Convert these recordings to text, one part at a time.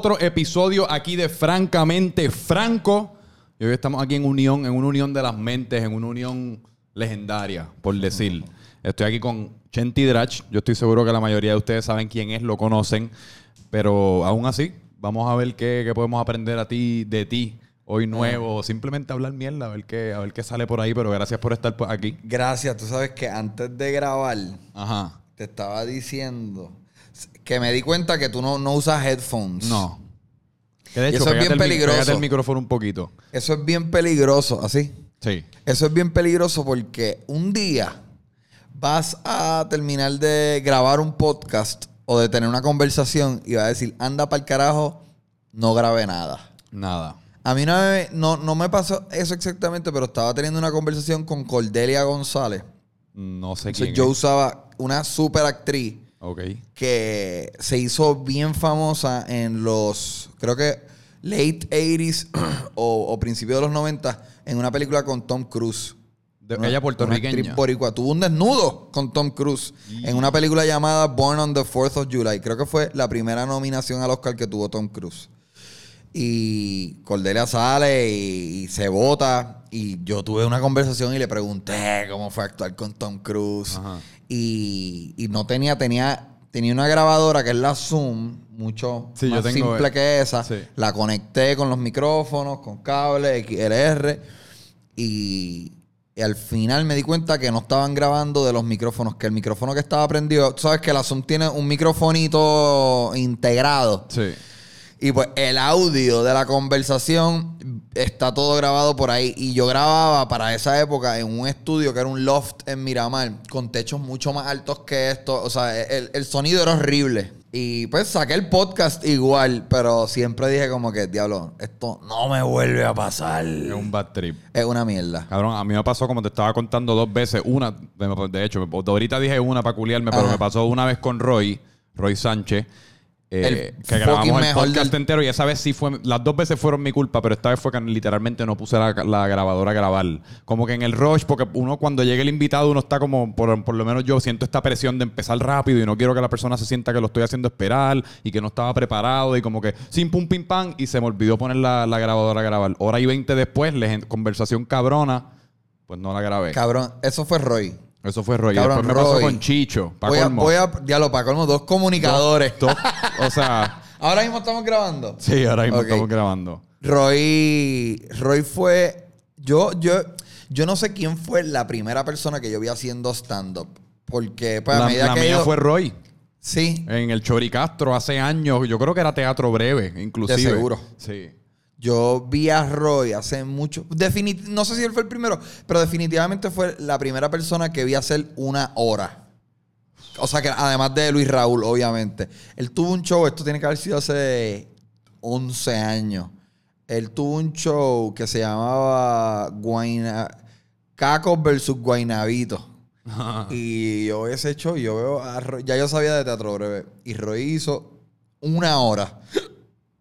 otro episodio aquí de Francamente Franco. Y hoy estamos aquí en unión, en una unión de las mentes, en una unión legendaria, por decir. Estoy aquí con Chenti Drach. Yo estoy seguro que la mayoría de ustedes saben quién es, lo conocen. Pero aún así, vamos a ver qué, qué podemos aprender a ti, de ti hoy nuevo. Simplemente hablar mierda, a ver qué, a ver qué sale por ahí. Pero gracias por estar por aquí. Gracias, tú sabes que antes de grabar Ajá. te estaba diciendo que me di cuenta que tú no, no usas headphones. No. Que de Y hecho, eso es bien el peligroso. el micrófono un poquito. Eso es bien peligroso, así. Sí. Eso es bien peligroso porque un día vas a terminar de grabar un podcast o de tener una conversación y vas a decir, anda para el carajo, no grabé nada. Nada. A mí una vez, no, no me pasó eso exactamente, pero estaba teniendo una conversación con Cordelia González. No sé Entonces, quién yo es. usaba una super actriz Ok. que se hizo bien famosa en los, creo que late 80s o, o principios de los 90 en una película con Tom Cruise. De- Una- ella puertorriqueña. boricua. Tuvo un desnudo con Tom Cruise en una película llamada Born on the 4th of July. Creo que fue la primera nominación al Oscar que tuvo Tom Cruise. Y Cordelia sale y, y se vota. Y yo tuve una conversación y le pregunté cómo fue actuar con Tom Cruise. Ajá. Y, y no tenía, tenía, tenía una grabadora que es la Zoom, mucho Sí, más simple que esa. sí. La conecté con los micrófonos, con cable, XLR. Y, y al final me di cuenta que no estaban grabando de los micrófonos, que el micrófono que estaba prendido, tú sabes que la Zoom tiene un microfonito integrado. Sí. Y pues el audio de la conversación está todo grabado por ahí. Y yo grababa para esa época en un estudio que era un loft en Miramar, con techos mucho más altos que esto. O sea, el, el sonido era horrible. Y pues saqué el podcast igual, pero siempre dije como que, diablo, esto no me vuelve a pasar. Es un bad trip. Es una mierda. Cabrón, a mí me pasó como te estaba contando dos veces. Una, de hecho, ahorita dije una para culiarme, pero Ajá. me pasó una vez con Roy, Roy Sánchez. Eh, El que grabamos el podcast del- entero y esa vez sí fue, las dos veces fueron mi culpa, pero esta vez fue que literalmente no puse la, la grabadora a grabar. Como que en el rush, porque uno cuando llega el invitado, uno está como, por, por lo menos yo siento esta presión de empezar rápido y no quiero que la persona se sienta que lo estoy haciendo esperar y que no estaba preparado y como que sin pum pim pam y se me olvidó poner la, la grabadora a grabar. Hora y veinte después, le- conversación cabrona, pues no la grabé. Cabrón, eso fue Roy. Eso fue Roy. Cabrón, Después me pasó con Chicho. Pa' voy, a, voy a, diablo, para colmo, dos comunicadores. Dos- o sea, Ahora mismo estamos grabando. sí, ahora mismo estamos grabando. Roy, Roy fue. Yo, yo, yo no sé quién fue la primera persona que yo vi haciendo stand-up. Porque, pues, a la medida la que. mía fue Roy. Sí. En el Choricastro hace años. Yo creo que era teatro breve, inclusive. De seguro. Sí. Yo vi a Roy hace mucho. definit- no sé si él fue el primero, pero definitivamente fue la primera persona que vi hacer una hora. O sea que además de Luis Raúl, obviamente. Él tuvo un show, esto tiene que haber sido hace 11 años. Él tuvo un show que se llamaba Guayna... Cacos versus Guaynabito. Y yo ese show yo veo a Roy, ya yo sabía de teatro breve. Y Roy hizo una hora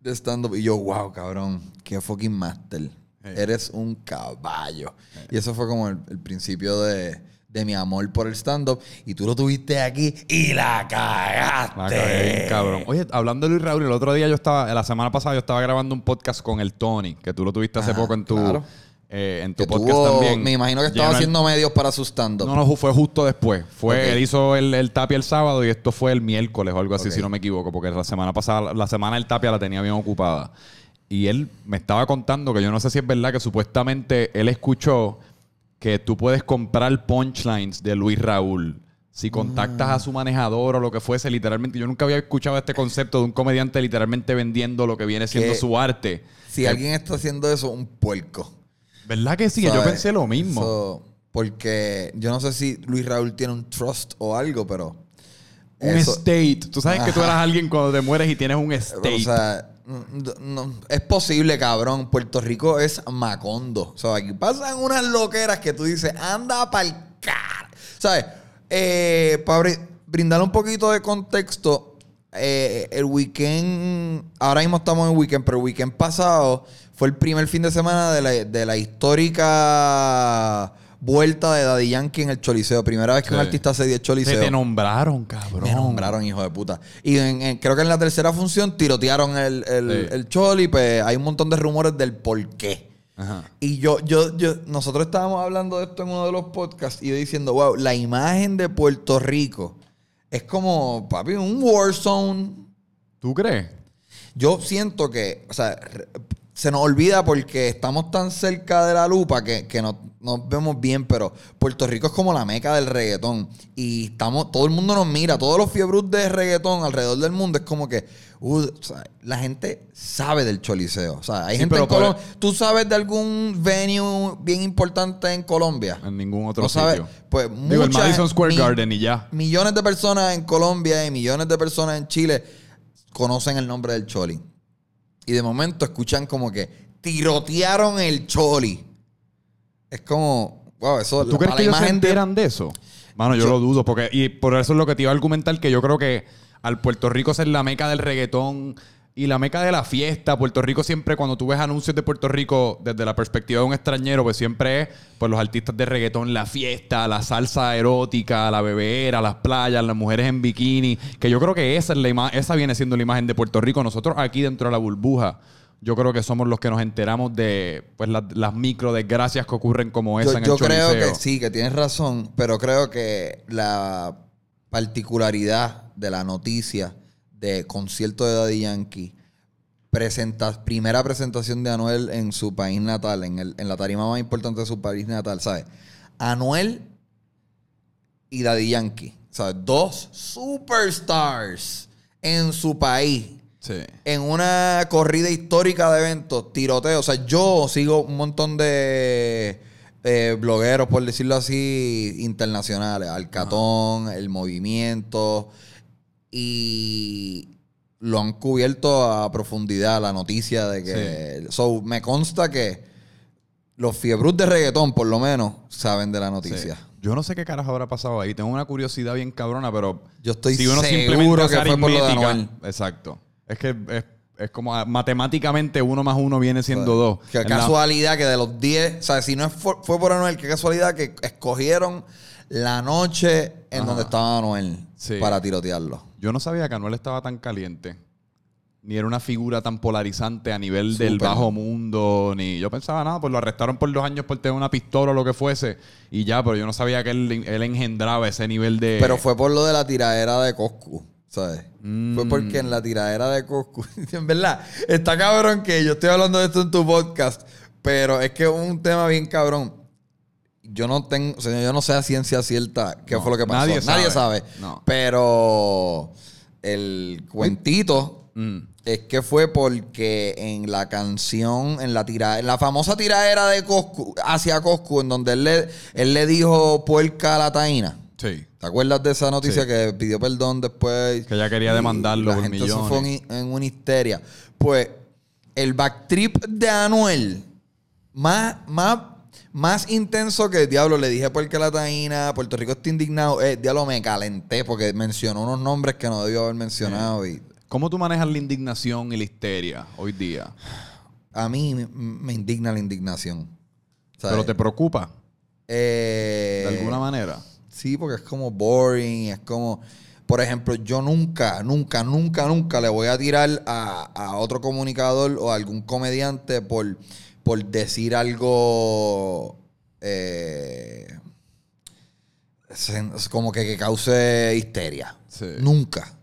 de stand-up. Y yo, wow, cabrón, qué fucking master. Eres un caballo. Y eso fue como el, el principio de, de mi amor por el stand-up. Y tú lo tuviste aquí y la cagaste. La cagué cabrón. Oye, hablando de Luis Raúl, el otro día yo estaba, la semana pasada yo estaba grabando un podcast con el Tony, que tú lo tuviste hace Ajá, poco en tu, claro. Eh, en tu Que podcast tuvo- también. Me imagino que estaba haciendo medios para su stand-up. No, no, fue justo después. Fue. Él hizo el, el tapia el sábado y esto fue el miércoles o algo así, si no me equivoco, porque la semana pasada, la semana del tapia la tenía bien ocupada. Y él me estaba contando que yo no sé si es verdad que supuestamente él escuchó que tú puedes comprar punchlines de Luis Raúl. Si contactas a su manejador o lo que fuese, literalmente, yo nunca había escuchado este concepto de un comediante literalmente vendiendo lo que viene siendo Que- su arte. Si alguien está haciendo eso, un puerco. ¿Verdad que sí? Yo pensé lo mismo. Porque yo no sé si Luis Raúl tiene un trust o algo, pero. un eso- state. Tú sabes que tú eras alguien cuando te mueres y tienes un state. O sea, no- no- es posible, cabrón. Puerto Rico es Macondo. O sea, aquí pasan unas loqueras que tú dices, anda pa'l car. ¿Sabes? Eh, para brindar un poquito de contexto, eh, el weekend, ahora mismo estamos en weekend, pero el weekend pasado fue el primer fin de semana de la, de la histórica vuelta de Daddy Yankee en el Choliseo. Primera vez que un artista se dio el Se Choliseo. te nombraron, cabrón. Me nombraron hijo de puta. Y en- en- creo que en la tercera función tirotearon el, el, Sí. el Choli. Pues hay un montón de rumores del por qué. Ajá. Y yo, yo, yo, nosotros estábamos hablando de esto en uno de los podcasts y yo diciendo, wow, la imagen de Puerto Rico es como, papi, un war zone. ¿Tú crees? Yo siento que, o sea, se nos olvida porque estamos tan cerca de la lupa que, que no nos vemos bien, pero Puerto Rico es como la meca del reggaetón. Y estamos, todo el mundo nos mira, todos los fiebrus de reggaetón alrededor del mundo es como que, uh, o sea, la gente sabe del choliseo. O sea, hay Sí, gente pero en Colombia. ¿Tú sabes de algún venue bien importante en Colombia? En ningún otro No sabes. sitio. Pues Digo, el Madison Square mi- Garden y ya. Millones de personas en Colombia y millones de personas en Chile conocen el nombre del Choli. Y de momento escuchan como que tirotearon el Choli. Es como, wow, eso ¿Tú crees que la ellos se imagen de- enteran de eso? Mano, yo, Yo- lo dudo. Porque, y por eso es lo que te iba a argumentar, que yo creo que al Puerto Rico ser la meca del reggaetón y la meca de la fiesta, Puerto Rico siempre, cuando tú ves anuncios de Puerto Rico desde la perspectiva de un extranjero, pues siempre es pues, los artistas de reggaetón, la fiesta, la salsa erótica, la bebera, las playas, las mujeres en bikini. Que yo creo que esa, es la esa viene siendo la imagen de Puerto Rico. Nosotros aquí dentro de la burbuja. Yo creo que somos los que nos enteramos de pues, las, las micro desgracias que ocurren como esa Yo, en el yo creo que sí, que tienes razón, pero creo que la particularidad de la noticia de concierto de Daddy Yankee, presenta- primera presentación de Anuel en su país natal, en, el- en la tarima más importante de su país natal, ¿sabes? Anuel y Daddy Yankee, ¿sabes? Dos superstars en su país Sí. en una corrida histórica de eventos, tiroteo. O sea, yo sigo un montón de eh, blogueros, por decirlo así, internacionales. Alcatón, El Movimiento. Y lo han cubierto a profundidad la noticia de que... So, me consta que los fiebrus de reggaetón, por lo menos, saben de la noticia. Sí. Yo no sé qué carajo habrá pasado ahí. Tengo una curiosidad bien cabrona, pero. Yo estoy si uno seguro que fue por lo de Anuel. Exacto. Es que es, es como ah, matemáticamente uno más uno viene siendo dos. Qué En la- casualidad que de los 10, o sea, si no es fue, fue por Anuel, qué casualidad que escogieron la noche en Ajá. donde estaba Anuel Sí. para tirotearlo. Yo no sabía que Anuel estaba tan caliente. Ni era una figura tan polarizante a nivel del bajo mundo. Ni yo pensaba nada, pues lo arrestaron por dos años por tener una pistola o lo que fuese. Y ya, pero yo no sabía que él, él engendraba ese nivel de. Pero fue por lo de la tiradera de Coscu, ¿sabes? Mm. Fue porque en la tiradera de Coscu, en verdad, está cabrón que yo estoy hablando de esto en tu podcast, pero es que es un tema bien cabrón. Yo no tengo, o sea, yo no sé a ciencia cierta qué No, fue lo que pasó. nadie Nadie sabe. sabe. No. Pero el cuentito Mm. es que fue porque en la canción, en la tira, en la famosa tiradera de Coscu, hacia Coscu, en donde él le, él le dijo puerca a la taína. Sí. ¿Te acuerdas de esa noticia Sí. que pidió perdón después? Que ella quería demandarlo la por gente se millones. fue en, en una histeria. Pues el backtrip de Anuel, más, más, más intenso que el diablo, le dije porque la taína, Puerto Rico está indignado. Eh, diablo, me calenté porque mencionó unos nombres que no debió haber mencionado. Y ¿Cómo tú manejas la indignación y la histeria hoy día? a mí me, me indigna la indignación. ¿sabes? ¿Pero te preocupa Eh, de alguna manera? Sí, porque es como boring, es como... Por ejemplo, yo nunca, nunca, nunca, nunca le voy a tirar a, a otro comunicador o a algún comediante por, por decir algo eh, como que, que cause histeria. Sí. Nunca.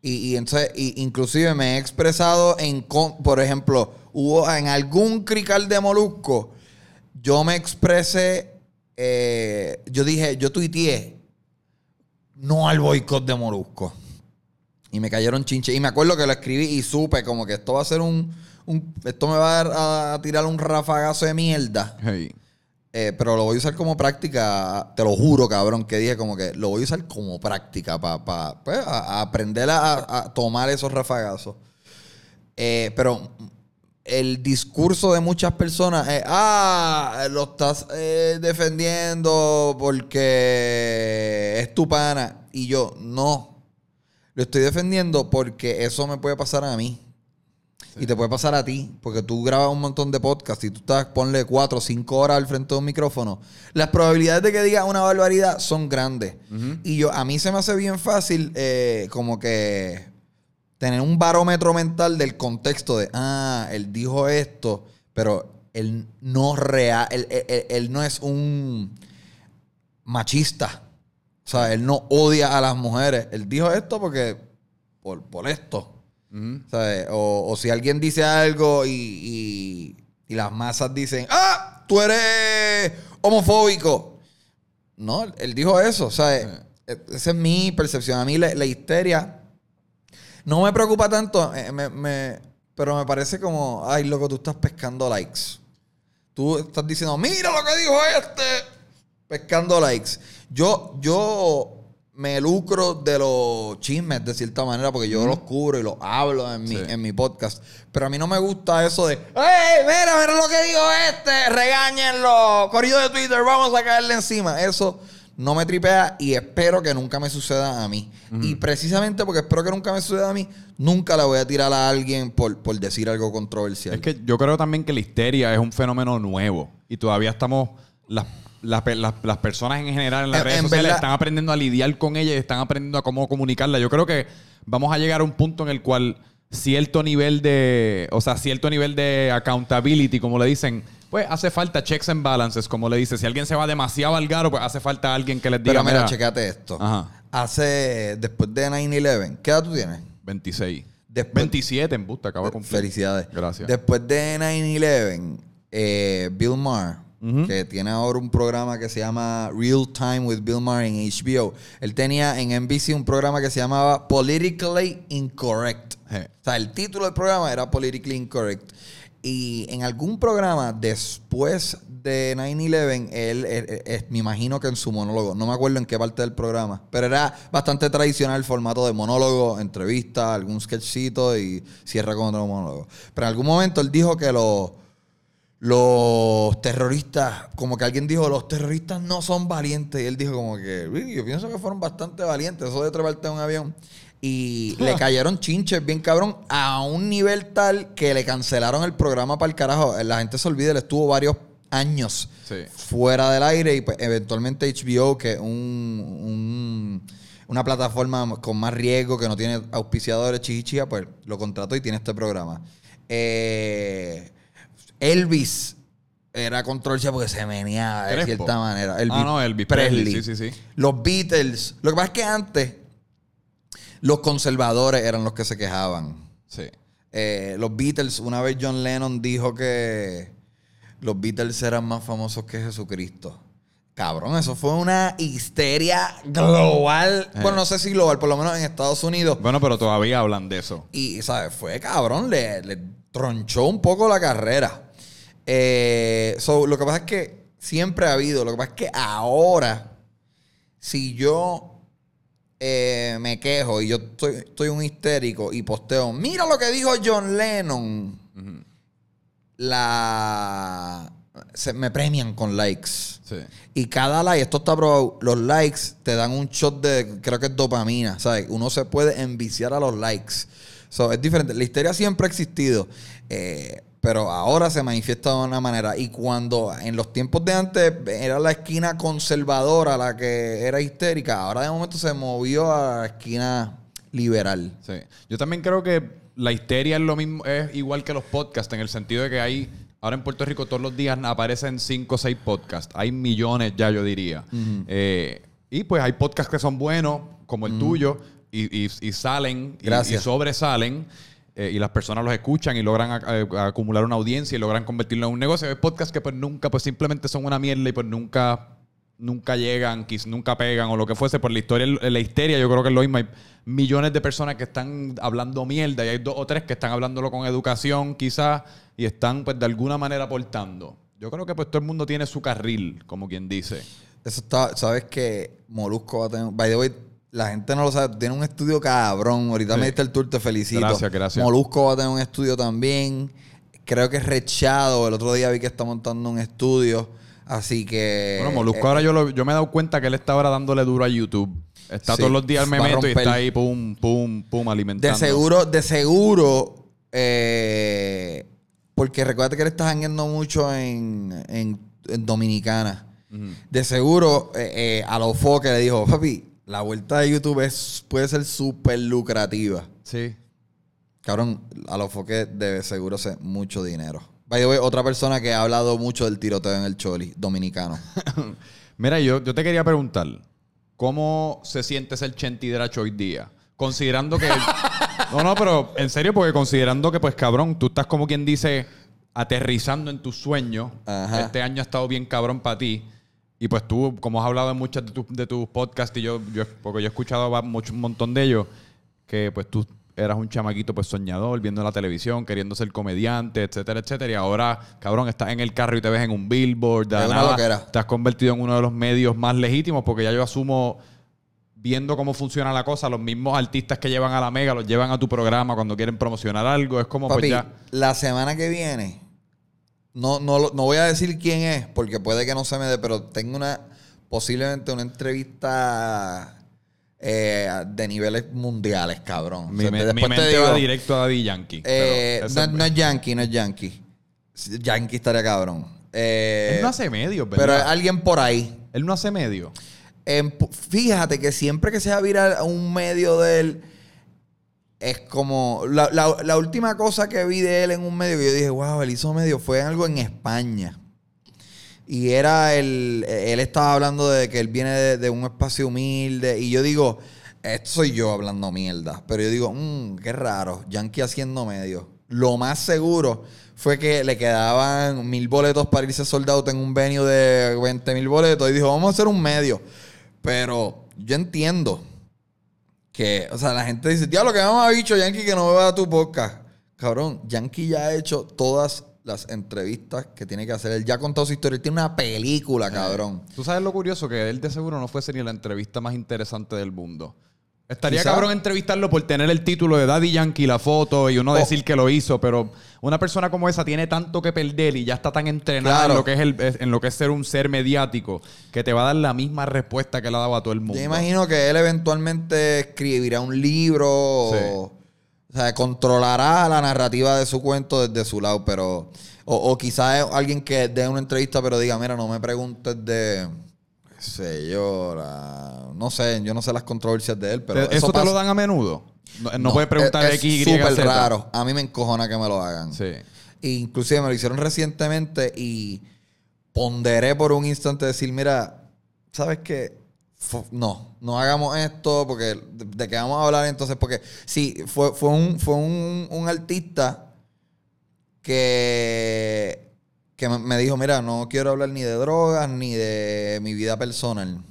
Y, y entonces, y- inclusive me he expresado en, con- por ejemplo, hubo en algún crical de Molusco, yo me expresé, eh, yo dije, yo tuiteé, no al boicot de Molusco. Y me cayeron chinches. Y me acuerdo que lo escribí y supe como que esto va a ser un, un- esto me va a, dar a tirar un rafagazo de mierda. Hey. Eh, pero lo voy a usar como práctica, te lo juro, cabrón, que dije como que lo voy a usar como práctica para pues, a- a aprender a, a tomar esos rafagazos. Eh, pero el discurso de muchas personas es, ah, lo estás eh, defendiendo porque es tu pana. Y yo, no, lo estoy defendiendo porque eso me puede pasar a mí. Y te puede pasar a ti, porque tú grabas un montón de podcasts y tú estás, ponle cuatro o cinco horas al frente de un micrófono. Las probabilidades de que digas una barbaridad son grandes. Y yo, a mí se me hace bien fácil eh, como que tener un barómetro mental del contexto de, ah, él dijo esto, pero él no real, él, él- él no es un machista. O sea, él no odia a las mujeres. Él dijo esto porque, por, por esto. O, o si alguien dice algo y, y- y las masas dicen, ah, tú eres homofóbico. No, él- dijo eso. ¿sabes? E- Esa es mi percepción. A mí la, la histeria no me preocupa tanto, eh, me- me- pero me parece como, ay, loco, tú estás pescando likes. Tú estás diciendo, mira lo que dijo este, pescando likes. Yo, yo me lucro de los chismes de cierta manera porque yo los cubro y los hablo en mi, Sí. en mi podcast. Pero a mí no me gusta eso de, ¡Ey, mira, mira lo que dijo este! ¡Regáñenlo! Corrido de Twitter, vamos a caerle encima. Eso no me tripea y espero que nunca me suceda a mí. Y precisamente porque espero que nunca me suceda a mí, nunca le voy a tirar a alguien por, por decir algo controversial. Es que yo creo también que la histeria es un fenómeno nuevo y todavía estamos, las, las, las- las personas en general en las En- redes en sociales verdad- están aprendiendo a lidiar con ella y están aprendiendo a cómo comunicarla. Yo creo que vamos a llegar a un punto en el cual cierto nivel de, o sea, cierto nivel de accountability, como le dicen, pues hace falta checks and balances, como le dice. Si alguien se va demasiado al garo, pues hace falta alguien que les diga, Pero mira, mira, checate esto. Ajá. Hace, después de 9-11, ¿qué edad tú tienes? 26. Después- 27 en busta, acaba de cumplir. Felicidades. Gracias. Después de 9-11, eh, Bill Maher, que tiene ahora un programa que se llama Real Time with Bill Maher en HBO, él tenía en NBC un programa que se llamaba Politically Incorrect. O sea, el título del programa era Politically Incorrect. Y en algún programa después de 9-11, él, eh, eh, eh, me imagino que en su monólogo, no me acuerdo en qué parte del programa, pero era bastante tradicional el formato de monólogo, entrevista, algún sketchcito y cierra con otro monólogo. Pero en algún momento él dijo que los, los terroristas, como que alguien dijo, los terroristas no son valientes. Y él dijo como que, "Really, yo pienso que fueron bastante valientes, eso de treparte en un avión. Y le cayeron chinches bien cabrón a un nivel tal que le cancelaron el programa para el carajo. La gente se olvida, él estuvo varios años Sí. fuera del aire y pues, eventualmente HBO, que es un, un- una plataforma con más riesgo, que no tiene auspiciadores chichichia, pues lo contrató y tiene este programa. Eh, Elvis era controversia porque se meneaba de Crespo. cierta manera. Ah, no, Elvis Presley, sí, sí, sí. Los Beatles. Lo que pasa es que antes los conservadores eran los que se quejaban. Sí. Eh, los Beatles, una vez John Lennon dijo que los Beatles eran más famosos que Jesucristo. Cabrón, eso fue una histeria global. Eh. Bueno, no sé si global, por lo menos en Estados Unidos. Bueno, pero todavía hablan de eso. Y, ¿sabes? Fue cabrón, le, le tronchó un poco la carrera. Eh, so, lo que pasa es que siempre ha habido. Lo que pasa es que ahora, si yo eh, me quejo y yo estoy, estoy un histérico y posteo, mira lo que dijo John Lennon, la. Se, me premian con likes. Sí. Y cada like, esto está probado, los likes te dan un shot de, creo que es dopamina, ¿sabes? Uno se puede enviciar a los likes. So, es diferente. La histeria siempre ha existido, eh, pero ahora se manifiesta de una manera. Y cuando en los tiempos de antes era la esquina conservadora la que era histérica, ahora de momento se movió a la esquina liberal. Sí. Yo también creo que la histeria es lo mismo, es igual que los podcasts, en el sentido de que hay, ahora en Puerto Rico todos los días aparecen cinco o seis podcasts. Hay millones ya, yo diría. Eh, y pues hay podcasts que son buenos, como el tuyo, y, y- y salen y, sobresalen. Eh, y las personas los escuchan y logran acumular una audiencia y logran convertirlo en un negocio. Hay podcasts que pues nunca, pues simplemente son una mierda y pues nunca nunca llegan, nunca pegan o lo que fuese por la historia, la histeria, yo creo que es lo mismo. Hay millones de personas que están hablando mierda y hay dos o tres que están hablándolo con educación quizás y están pues de alguna manera aportando. Yo creo que pues todo el mundo tiene su carril, como quien dice. Eso está, sabes que Molusco va a tener. By the la gente no lo sabe, tiene un estudio cabrón. Ahorita Sí. me diste el tour, te felicito. Gracias, gracias. Molusco va a tener un estudio también. Creo que es Rechado. El otro día vi que está montando un estudio. Así que. Bueno, Molusco eh, ahora yo, lo- yo me he dado cuenta que él está ahora dándole duro a YouTube. Está Sí, todos los días me va a meto y está ahí pum, pum, pum, alimentando. De seguro, de seguro, eh, porque recuerda que él está jangueando mucho en, en- en Dominicana. De seguro, eh, eh, a los que le dijo, papi, la vuelta de YouTube es, puede ser súper lucrativa. Sí. Cabrón, a los que debe seguro ser mucho dinero. By the way, otra persona que ha hablado mucho del tiroteo en el Choli, dominicano. Mira, yo, yo te quería preguntar, ¿cómo se siente ser Chenti Dracho hoy día? Considerando que... no, no, pero en serio, porque considerando que, pues, cabrón, tú estás como quien dice, aterrizando en tus sueños. Ajá. Este año ha estado bien cabrón para ti. Y pues tú, como has hablado en muchos de, tus- de tus podcasts, y yo, yo, porque yo he escuchado mucho, un montón de ellos, que pues tú eras un chamaquito pues soñador, viendo la televisión, queriendo ser comediante, etcétera, etcétera. Y ahora, cabrón, estás en el carro y te ves en un billboard, de nada, te has convertido en uno de los medios más legítimos, porque ya yo asumo, viendo cómo funciona la cosa, los mismos artistas que llevan a la mega los llevan a tu programa cuando quieren promocionar algo. Es como Papi, pues ya. la semana que viene, no, no, no voy a decir quién es, porque puede que no se me dé, pero tengo una, posiblemente una entrevista eh, de niveles mundiales, cabrón. Mi, O sea, me- mi mente digo, va directo a Daddy Yankee. eh, pero no, es- no es Yankee, no es Yankee. Yankee estaría cabrón. Eh, él no hace medios, pero ¿verdad? es alguien por ahí. Él no hace medio. Fíjate que siempre que se va a virar a un medio de él, es como. La, la- última cosa que vi de él en un medio que yo dije, wow, él hizo medio, fue algo en España. Y era el. Él estaba hablando de que él viene de, un espacio humilde. Y yo digo, esto soy yo hablando mierda. Pero yo digo, mmm, qué raro. Yankee haciendo medio. Lo más seguro fue que le quedaban mil boletos para irse soldado en un venue de 20 mil boletos. Y dijo, vamos a hacer un medio. Pero yo entiendo que, o sea, la gente dice, diablo, que vamos a bicho Yankee que no vea tu podcast. Cabrón, Yankee ya ha hecho todas las entrevistas que tiene que hacer. Él ya ha contado su historia. Él tiene una película, cabrón. Tú sabes lo curioso que él de seguro no fuese ni la entrevista más interesante del mundo. Estaría Quizá. cabrón entrevistarlo por tener el título de Daddy Yankee, la foto y uno Oh. decir que lo hizo, pero una persona como esa tiene tanto que perder y ya está tan entrenada Claro. en lo que es el, en lo que es ser un ser mediático que te va a dar la misma respuesta que le ha dado a todo el mundo. Yo imagino que él eventualmente escribirá un libro. Sí. O, o sea, controlará la narrativa de su cuento desde su lado, pero. O, o quizás alguien que dé una entrevista, pero diga, mira, no me preguntes de. Sé yo, la- no sé, yo no sé las controversias de él, pero. ¿Te- ¿Eso, te lo dan a menudo? No, no No, puedes preguntar es- X, Y, súper raro. A mí me encojona que me lo hagan. Sí. Inclusive me lo hicieron recientemente y ponderé por un instante decir, mira, ¿sabes qué? No, no hagamos esto porque de, de qué vamos a hablar entonces, porque sí, fue, fue un, fue un, un artista que, que me- dijo, mira, no quiero hablar ni de drogas ni de mi vida personal.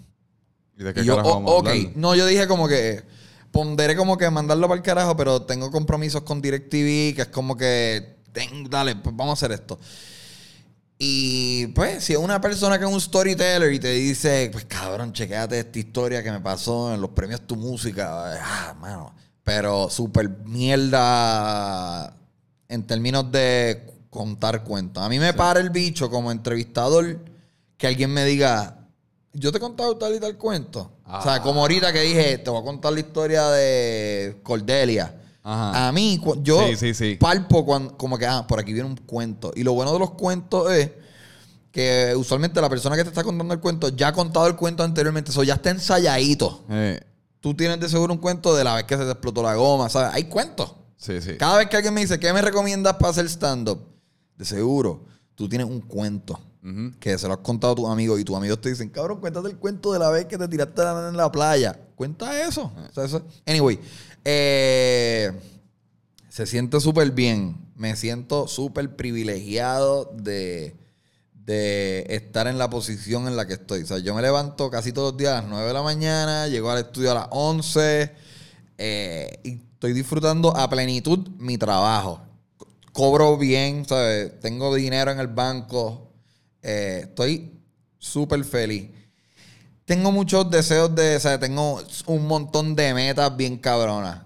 ¿Y de qué Y yo, carajo "Oh, vamos a ok. hablar? No, yo dije como que ponderé como que mandarlo para el carajo, pero tengo compromisos con DirecTV, que es como que, "Ten, dale, pues vamos a hacer esto. Y pues, si es una persona que es un storyteller y te dice, pues cabrón, chequéate esta historia que me pasó en los premios Tu Música, ah, mano. Pero súper mierda en términos de contar cuentos. A mí me para el bicho como entrevistador que alguien me diga, yo te he contado tal y tal cuento. O sea, como ahorita que dije, te voy a contar la historia de Cordelia. Ajá. A mí, yo Sí, sí, sí. palpo cuando, como que, ah, por aquí viene un cuento. Y lo bueno de los cuentos es que usualmente la persona que te está contando el cuento ya ha contado el cuento anteriormente. Eso ya está ensayadito. Eh, Tú tienes de seguro un cuento de la vez que se te explotó la goma, ¿sabes? Hay cuentos. sí, sí. Cada vez que alguien me dice, ¿qué me recomiendas para hacer stand-up? De seguro, tú tienes un cuento que se lo has contado a tus amigos y tus amigos te dicen, cabrón, cuéntate el cuento de la vez que te tiraste la- en la playa. Cuenta eso. O sea, eso- Anyway, eh, se siente súper bien. Me siento súper privilegiado de, de estar en la posición en la que estoy. O sea, yo me levanto casi todos los días a las 9 de la mañana, llego al estudio a las 11 eh, y estoy disfrutando a plenitud mi trabajo. Cobro bien, ¿sabes? Tengo dinero en el banco. Eh, estoy súper feliz. Tengo muchos deseos de, o sea, tengo un montón de metas bien cabronas.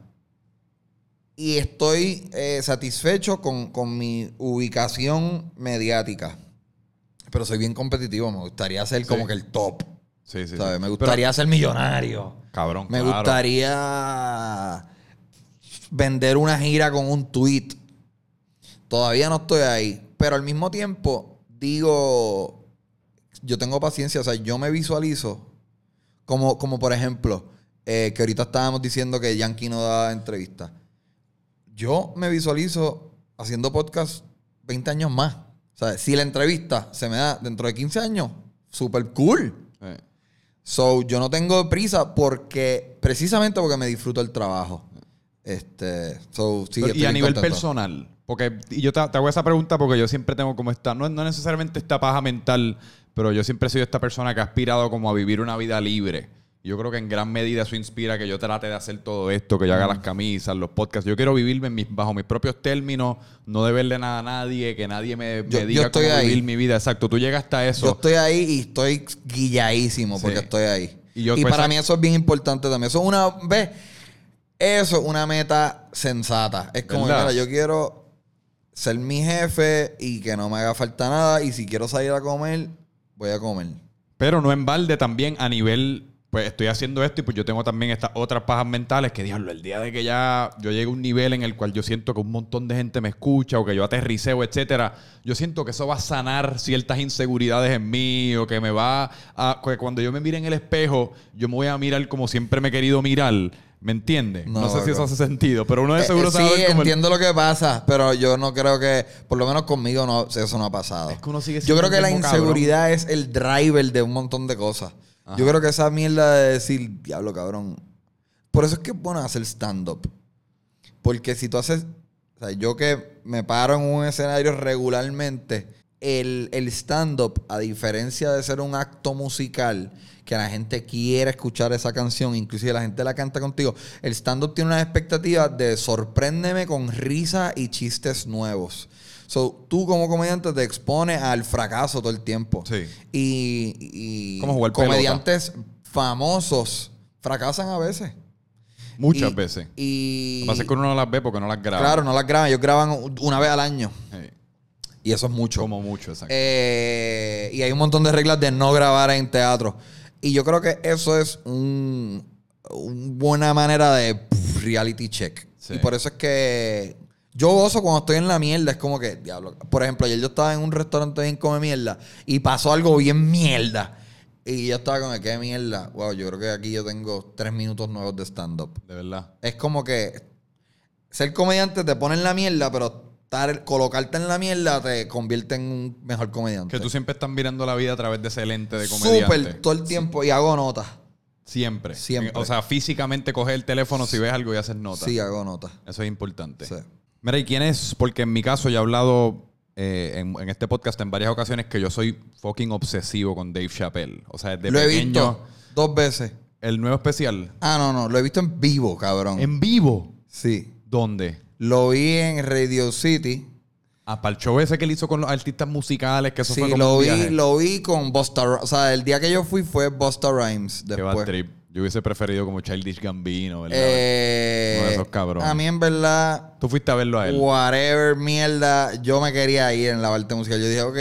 Y estoy eh, satisfecho con, con mi ubicación mediática. Pero soy bien competitivo. Me gustaría ser como que el top. Sí, sí, ¿sabes? Me Pero, gustaría ser millonario. cabrón, Me claro. gustaría vender una gira con un tweet. Todavía no estoy ahí. Pero al mismo tiempo, digo, yo tengo paciencia. O sea, yo me visualizo como, como por ejemplo, eh, que ahorita estábamos diciendo que Yankee no da entrevistas. Yo me visualizo haciendo podcast 20 años más. O sea, si la entrevista se me da dentro de 15 años, súper cool. Eh, So, yo no tengo prisa porque, precisamente porque me disfruto el trabajo. Este, so, sí, Pero- estoy y a nivel contento. personal, porque y yo te, te hago esa pregunta porque yo siempre tengo como esta, no, no necesariamente esta paja mental, pero yo siempre he sido esta persona que ha aspirado como a vivir una vida libre. Yo creo que en gran medida eso inspira que yo trate de hacer todo esto, que yo haga las camisas, los podcasts. Yo quiero vivir en mis- bajo mis propios términos, no deberle nada a nadie, que nadie me, me Yo- yo diga estoy cómo ahí. vivir mi vida. Exacto, tú llegas hasta eso. Yo estoy ahí y estoy guilladísimo porque Sí. estoy ahí. Y pues, para mí eso es bien importante también. Eso es una, ¿ves? Eso es una meta sensata. Es como, mira, yo quiero ser mi jefe y que no me haga falta nada. Y si quiero salir a comer, voy a comer. Pero no en balde también a nivel, pues estoy haciendo esto y pues yo tengo también estas otras pajas mentales que, diablo, el día de que ya yo llegue a un nivel en el cual yo siento que un montón de gente me escucha o que yo aterriceo, etcétera, yo siento que eso va a sanar ciertas inseguridades en mí o que me va a... que cuando yo me mire en el espejo, yo me voy a mirar como siempre me he querido mirar. ¿Me entiendes? No, No, sé si eso hace sentido, pero uno de Eh, seguro eh, sabe sí, el- entiendo lo que pasa, pero yo no creo que, por lo menos conmigo, no, eso no ha pasado. Es que uno sigue yo creo que la inseguridad es el driver de un montón de cosas. Yo creo que esa mierda de decir, diablo, cabrón. Por eso es que es bueno hacer stand-up. Porque si tú haces, o sea, yo que me paro en un escenario regularmente, el, el stand-up, a diferencia de ser un acto musical, que la gente quiere escuchar esa canción, inclusive la gente la canta contigo, el stand-up tiene una expectativa de sorpréndeme con risa y chistes nuevos. So, tú como comediante te expones al fracaso todo el tiempo. Sí. Y, y Como jugar pelota. comediantes famosos fracasan a veces. Muchas Y- veces. Y Lo que pasa es que uno no las ve porque no las graba. claro, no las graban, ellos graban una vez al año. Sí. Y eso es mucho. Como mucho, exacto. Eh, y hay un montón de reglas de no grabar en teatro. Y yo creo que eso es un, un buena manera de reality check. Sí. Y por eso es que yo gozo cuando estoy en la mierda. Es como que, diablo. Por ejemplo, ayer yo estaba en un restaurante bien come mierda y pasó algo bien mierda. Y yo estaba con el que mierda. Wow, yo creo que aquí yo tengo tres minutos nuevos de stand-up. de verdad. Es como que ser comediante te pone en la mierda, pero estar, colocarte en la mierda te convierte en un mejor comediante. Que tú siempre estás mirando la vida a través de ese lente de comediante. Súper, todo el tiempo. Y hago notas. Siempre. Siempre. O sea, físicamente coges el teléfono si ves algo y haces nota. Sí, hago notas. Eso es importante. Sí. Mira, ¿y quién es? Porque en mi caso ya he hablado eh, en, en este podcast en varias ocasiones que yo soy fucking obsesivo con Dave Chappelle. O sea, desde Lo he pequeño, visto dos veces. el nuevo especial. Ah, no, no. Lo he visto en vivo, cabrón. ¿En vivo? Sí. ¿Dónde? Lo vi en Radio City. Ah, para el show ese que él hizo con los artistas musicales, que eso Sí, fue como lo un vi, viaje. lo vi con Busta Rhymes. O sea, el día que yo fui fue Busta Rhymes. Qué bad Después. trip. Yo hubiese preferido como Childish Gambino, ¿verdad? Eh, Uno de esos cabrones. A mí, en verdad, Tú fuiste a verlo a él. whatever, mierda, yo me quería ir en la parte musical. Yo dije, ok,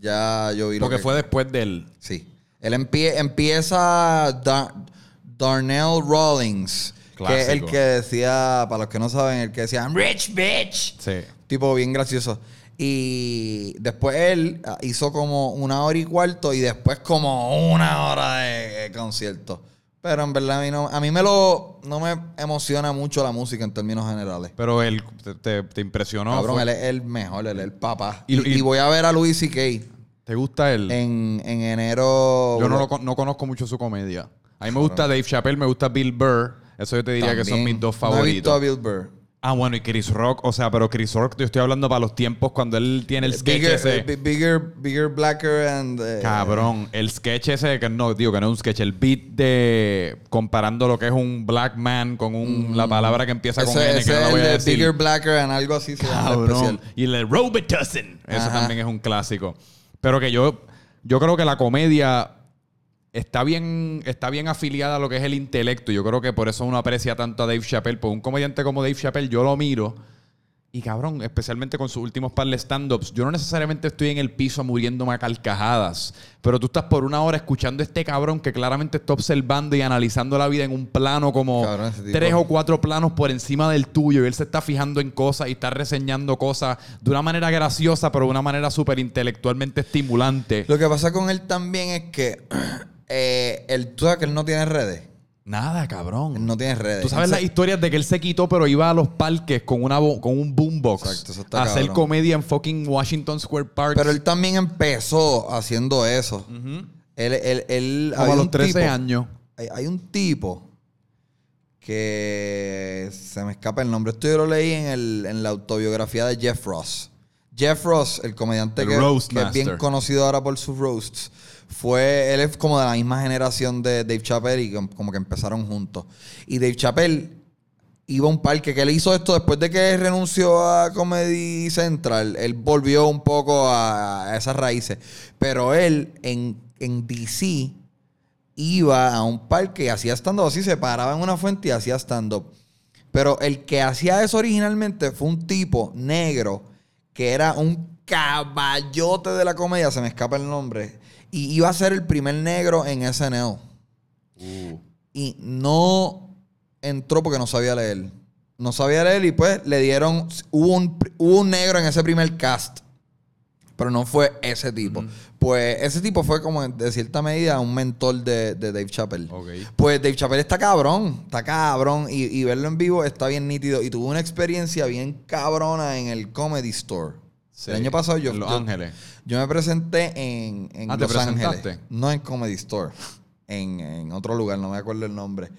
ya yo vi lo Porque que... fue después de él. Sí. Él empie- empieza Dar- Darnell Rawlings, que es el Clásico. que decía, para los que no saben, el que decía, I'm rich, bitch. Sí. Tipo bien gracioso. Y después él ah, hizo como una hora y cuarto y después como una hora de, concierto. Pero en verdad a mí, no, a mí me lo, no me emociona mucho la música en términos generales. Pero él te, te- te impresionó. Cabrón, fue- él es el mejor, él es el papá. Y- Y, y- y voy a ver a Louis C.K. ¿Te gusta él? en, en enero. Yo no, lo no conozco mucho su comedia. A mí me gusta Dave Chappelle, me gusta Bill Burr. Eso yo te diría que son mis dos No he visto favoritos. a Bill Burr. ah, bueno, y Chris Rock. O sea, pero Chris Rock, yo estoy hablando para los tiempos cuando él tiene el sketch Bigger, ese. eh, bi- bigger, bigger, blacker and. eh, Cabrón, el sketch ese, que no, digo que no es un sketch, el beat de comparando lo que es un black man con un, la palabra que empieza con Mm. Ese, N, ese que no la voy el a de decir. Bigger, blacker and algo así se Cabrón. especial. Y el Robitussin. Eso Ajá. también es un clásico. Pero que yo, yo creo que la comedia está bien, está bien afiliada a lo que es el intelecto. Yo creo que por eso uno aprecia tanto a Dave Chappelle. Pues un comediante como Dave Chappelle, yo lo miro Y cabrón, especialmente con sus últimos par de stand-ups, yo no necesariamente estoy en el piso muriéndome a carcajadas, pero tú estás por una hora escuchando a este cabrón que claramente está observando y analizando la vida en un plano como Cabrón, tres o cuatro planos por encima del tuyo y él se está fijando en cosas y está reseñando cosas de una manera graciosa, pero de una manera súper intelectualmente estimulante. Lo que pasa con él también es que eh, él, tú sabes que él no tiene redes. Nada, cabrón. Él no tiene redes. Tú sabes las historias de que él se quitó, pero iba a los parques con, una con un boombox Exacto, eso está a hacer cabrón. comedia en fucking Washington Square Park. Pero él también empezó haciendo eso. Él, él, él- como había a los un 13 tipo- años. Hay, hay un tipo que se me escapa el nombre. Esto yo lo leí en, el- en la autobiografía de Jeff Ross. Jeff Ross, el comediante El que, roast que es bien master. conocido ahora por sus roasts, fue, él es como de la misma generación de Dave Chappelle y com- como que empezaron juntos. Y Dave Chappelle iba a un parque que él hizo esto después de que renunció a Comedy Central. Él volvió un poco a, a esas raíces. Pero él en, en DC iba a un parque y hacía stand-up así, se paraba en una fuente y hacía stand-up. Pero el que hacía eso originalmente fue un tipo negro que era un caballote de la comedia, se me escapa el nombre. Y iba a ser el primer negro en SNL. Y no entró porque no sabía leer. No sabía leer y pues le dieron. Hubo un, hubo un negro en ese primer cast. Pero no fue ese tipo. Pues ese tipo fue como de cierta medida un mentor de, de Dave Chappelle. Pues Dave Chappelle está cabrón, está cabrón. Y, y verlo en vivo está bien nítido. Y tuvo una experiencia bien cabrona en el Comedy Store. Sí, El año pasado yo, en Los yo- Ángeles. yo me presenté en, en Ah, ¿te Los Ángeles. No en Comedy Store. En, en otro lugar, no me acuerdo el nombre.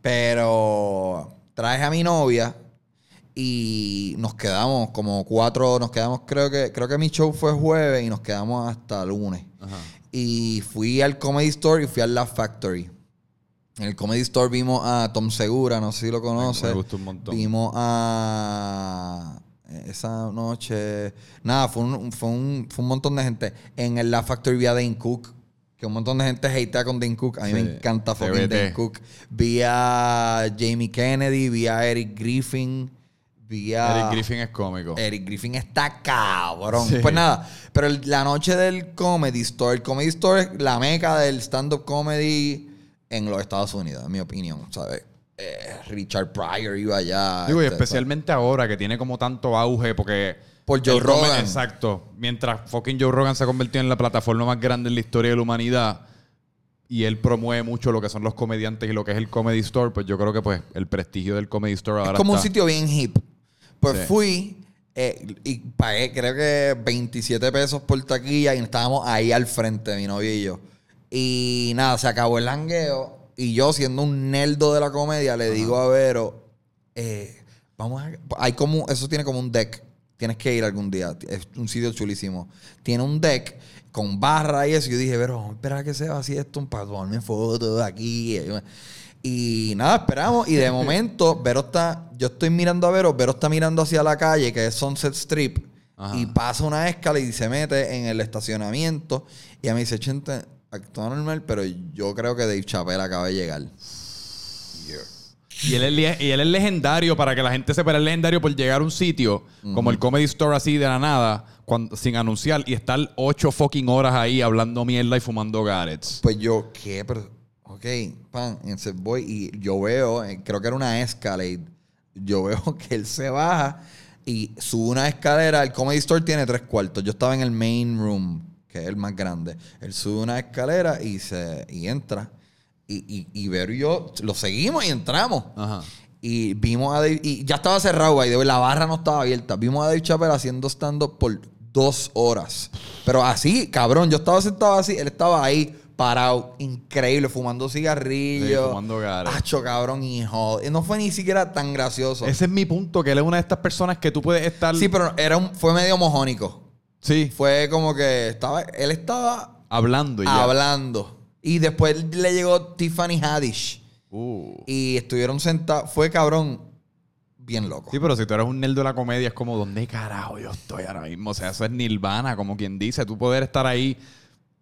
Pero traje a mi novia y nos quedamos como cuatro, nos quedamos, creo que, creo que mi show fue jueves y nos quedamos hasta lunes. Ajá. Y fui al Comedy Store y fui al Laugh Factory. En el Comedy Store vimos a Tom Segura, no sé si lo conoces. me gustó un montón. Vimos a esa noche. Nada, fue un, fue un, fue un montón de gente. En el Laugh Factory vi a Dane Cook. Que un montón de gente hatea con Dane Cook. A mí me encanta fucking. Dane Cook. Vi a Jamie Kennedy, vi a Eric Griffin, vi a. Eric Griffin es cómico. Eric Griffin está cabrón. Sí. Pues nada, pero la noche del Comedy Store, el Comedy Store es la meca del stand-up comedy en los Estados Unidos, en mi opinión, ¿sabes? Eh, Richard Pryor iba allá. Digo, y este, especialmente ahora que tiene como tanto auge, porque. Por Joe Rogan. Exacto. Mientras fucking Joe Rogan se ha convertido en la plataforma más grande en la historia de la humanidad y él promueve mucho lo que son los comediantes y lo que es el Comedy Store, pues yo creo que pues el prestigio del Comedy Store ahora Es como un sitio bien hip. Pues Sí. fui eh, y pagué creo que 27 pesos por taquilla y estábamos ahí al frente, mi novio y yo. Y nada, se acabó el langueo y yo siendo un nerdo de la comedia le digo a Vero, eh, vamos a... Hay como, eso tiene como un deck. Tienes que ir algún día. Es un sitio chulísimo. Tiene un deck con barra y eso. Yo dije, pero vamos a esperar a que se vacíe esto para tomarme fotos aquí. Y nada, esperamos. Y de momento, Vero está. Yo estoy mirando a Vero, Vero está mirando hacia la calle, que es Sunset Strip. Ajá. Y pasa una escala y se mete en el estacionamiento. Y a mí dice, Chente, actúa normal, pero yo creo que Dave Chappelle acaba de llegar. Y él, es, y él es legendario para que la gente sepa, es legendario por llegar a un sitio como el Comedy Store así de la nada, cuando- sin anunciar, y estar ocho fucking horas ahí hablando mierda y fumando garets. Pues yo, ¿qué? Pero, ok, pan, entonces voy y yo veo, eh, creo que era una Escalade. Yo veo que él se baja y sube una escalera. El Comedy Store tiene tres cuartos. Yo estaba en el main room, que es el más grande. Él sube una escalera y se y entra. Y, y, y Vero y yo lo seguimos y entramos. Ajá. Y vimos a Dave, y ya estaba cerrado ahí, la barra no estaba abierta. Vimos a Dave Chappelle haciendo stand-up por dos horas. Pero así, cabrón, yo estaba sentado así, él estaba ahí parado, increíble, fumando cigarrillos. Sí, fumando gares. Acho, cabrón, hijo. No fue ni siquiera tan gracioso. Ese es mi punto, que él es una de estas personas que tú puedes estar... Sí, pero era un, fue medio mojónico. Sí, Fue como que estaba, él estaba hablando y ya. hablando. Y después le llegó Tiffany Haddish. Uh. Y estuvieron sentados. Fue cabrón, bien loco. Sí, pero si tú eres un nerd de la comedia, es como, ¿dónde carajo yo estoy ahora mismo? O sea, eso es nirvana, como quien dice. Tú poder estar ahí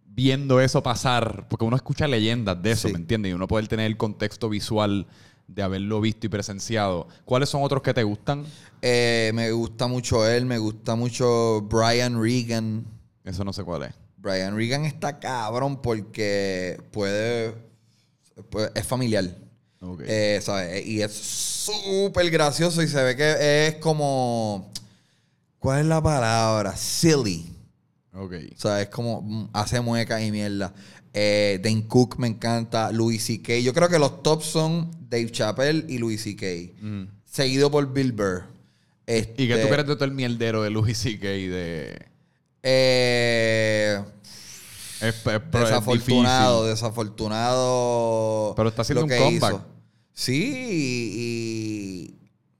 viendo eso pasar, porque uno escucha leyendas de eso, Sí. ¿me entiendes? Y uno poder tener el contexto visual de haberlo visto y presenciado. ¿Cuáles son otros que te gustan? Eh, me gusta mucho él, me gusta mucho Brian Regan. Eso no sé cuál es. Brian Regan está cabrón porque puede, puede- es familiar. Eh, ¿sabes? Y es súper gracioso y se ve que es como... ¿Cuál es la palabra? Silly. ok. O sea, es como mm, hace muecas y mierda. Eh, Dane Cook me encanta. Louis C.K. Yo creo que los tops son Dave Chappelle y Louis C.K. Mm. Seguido por Bill Burr. ¿Y que Este, tú crees de todo el mierdero de Louis C.K. de... eh, Es, es- pero es desafortunado, desafortunado. Pero está haciendo lo un comeback. hizo. Sí, y,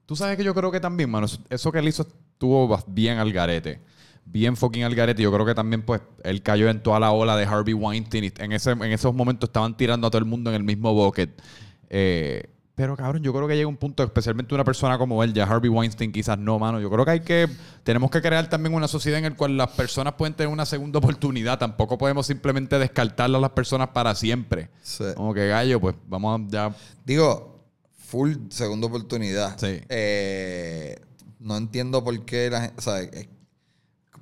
Tú sabes que yo creo que también, mano, eso- que él hizo estuvo bien al garete. Bien fucking al garete. Yo creo que también, pues, él cayó en toda la ola de Harvey Weinstein. y en, ese, en esos momentos estaban tirando a todo el mundo en el mismo bucket. Eh, pero, cabrón, yo creo que llega un punto, especialmente una persona como él, ya Harvey Weinstein quizás no, mano. Yo creo que hay que... Tenemos que crear también una sociedad en la cual las personas pueden tener una segunda oportunidad. Tampoco podemos simplemente descartar a las personas para siempre. Sí. Como que, gallo, pues, vamos a ya... Digo, full segunda oportunidad. Sí. Eh, no entiendo por qué la gente. O sea, eh,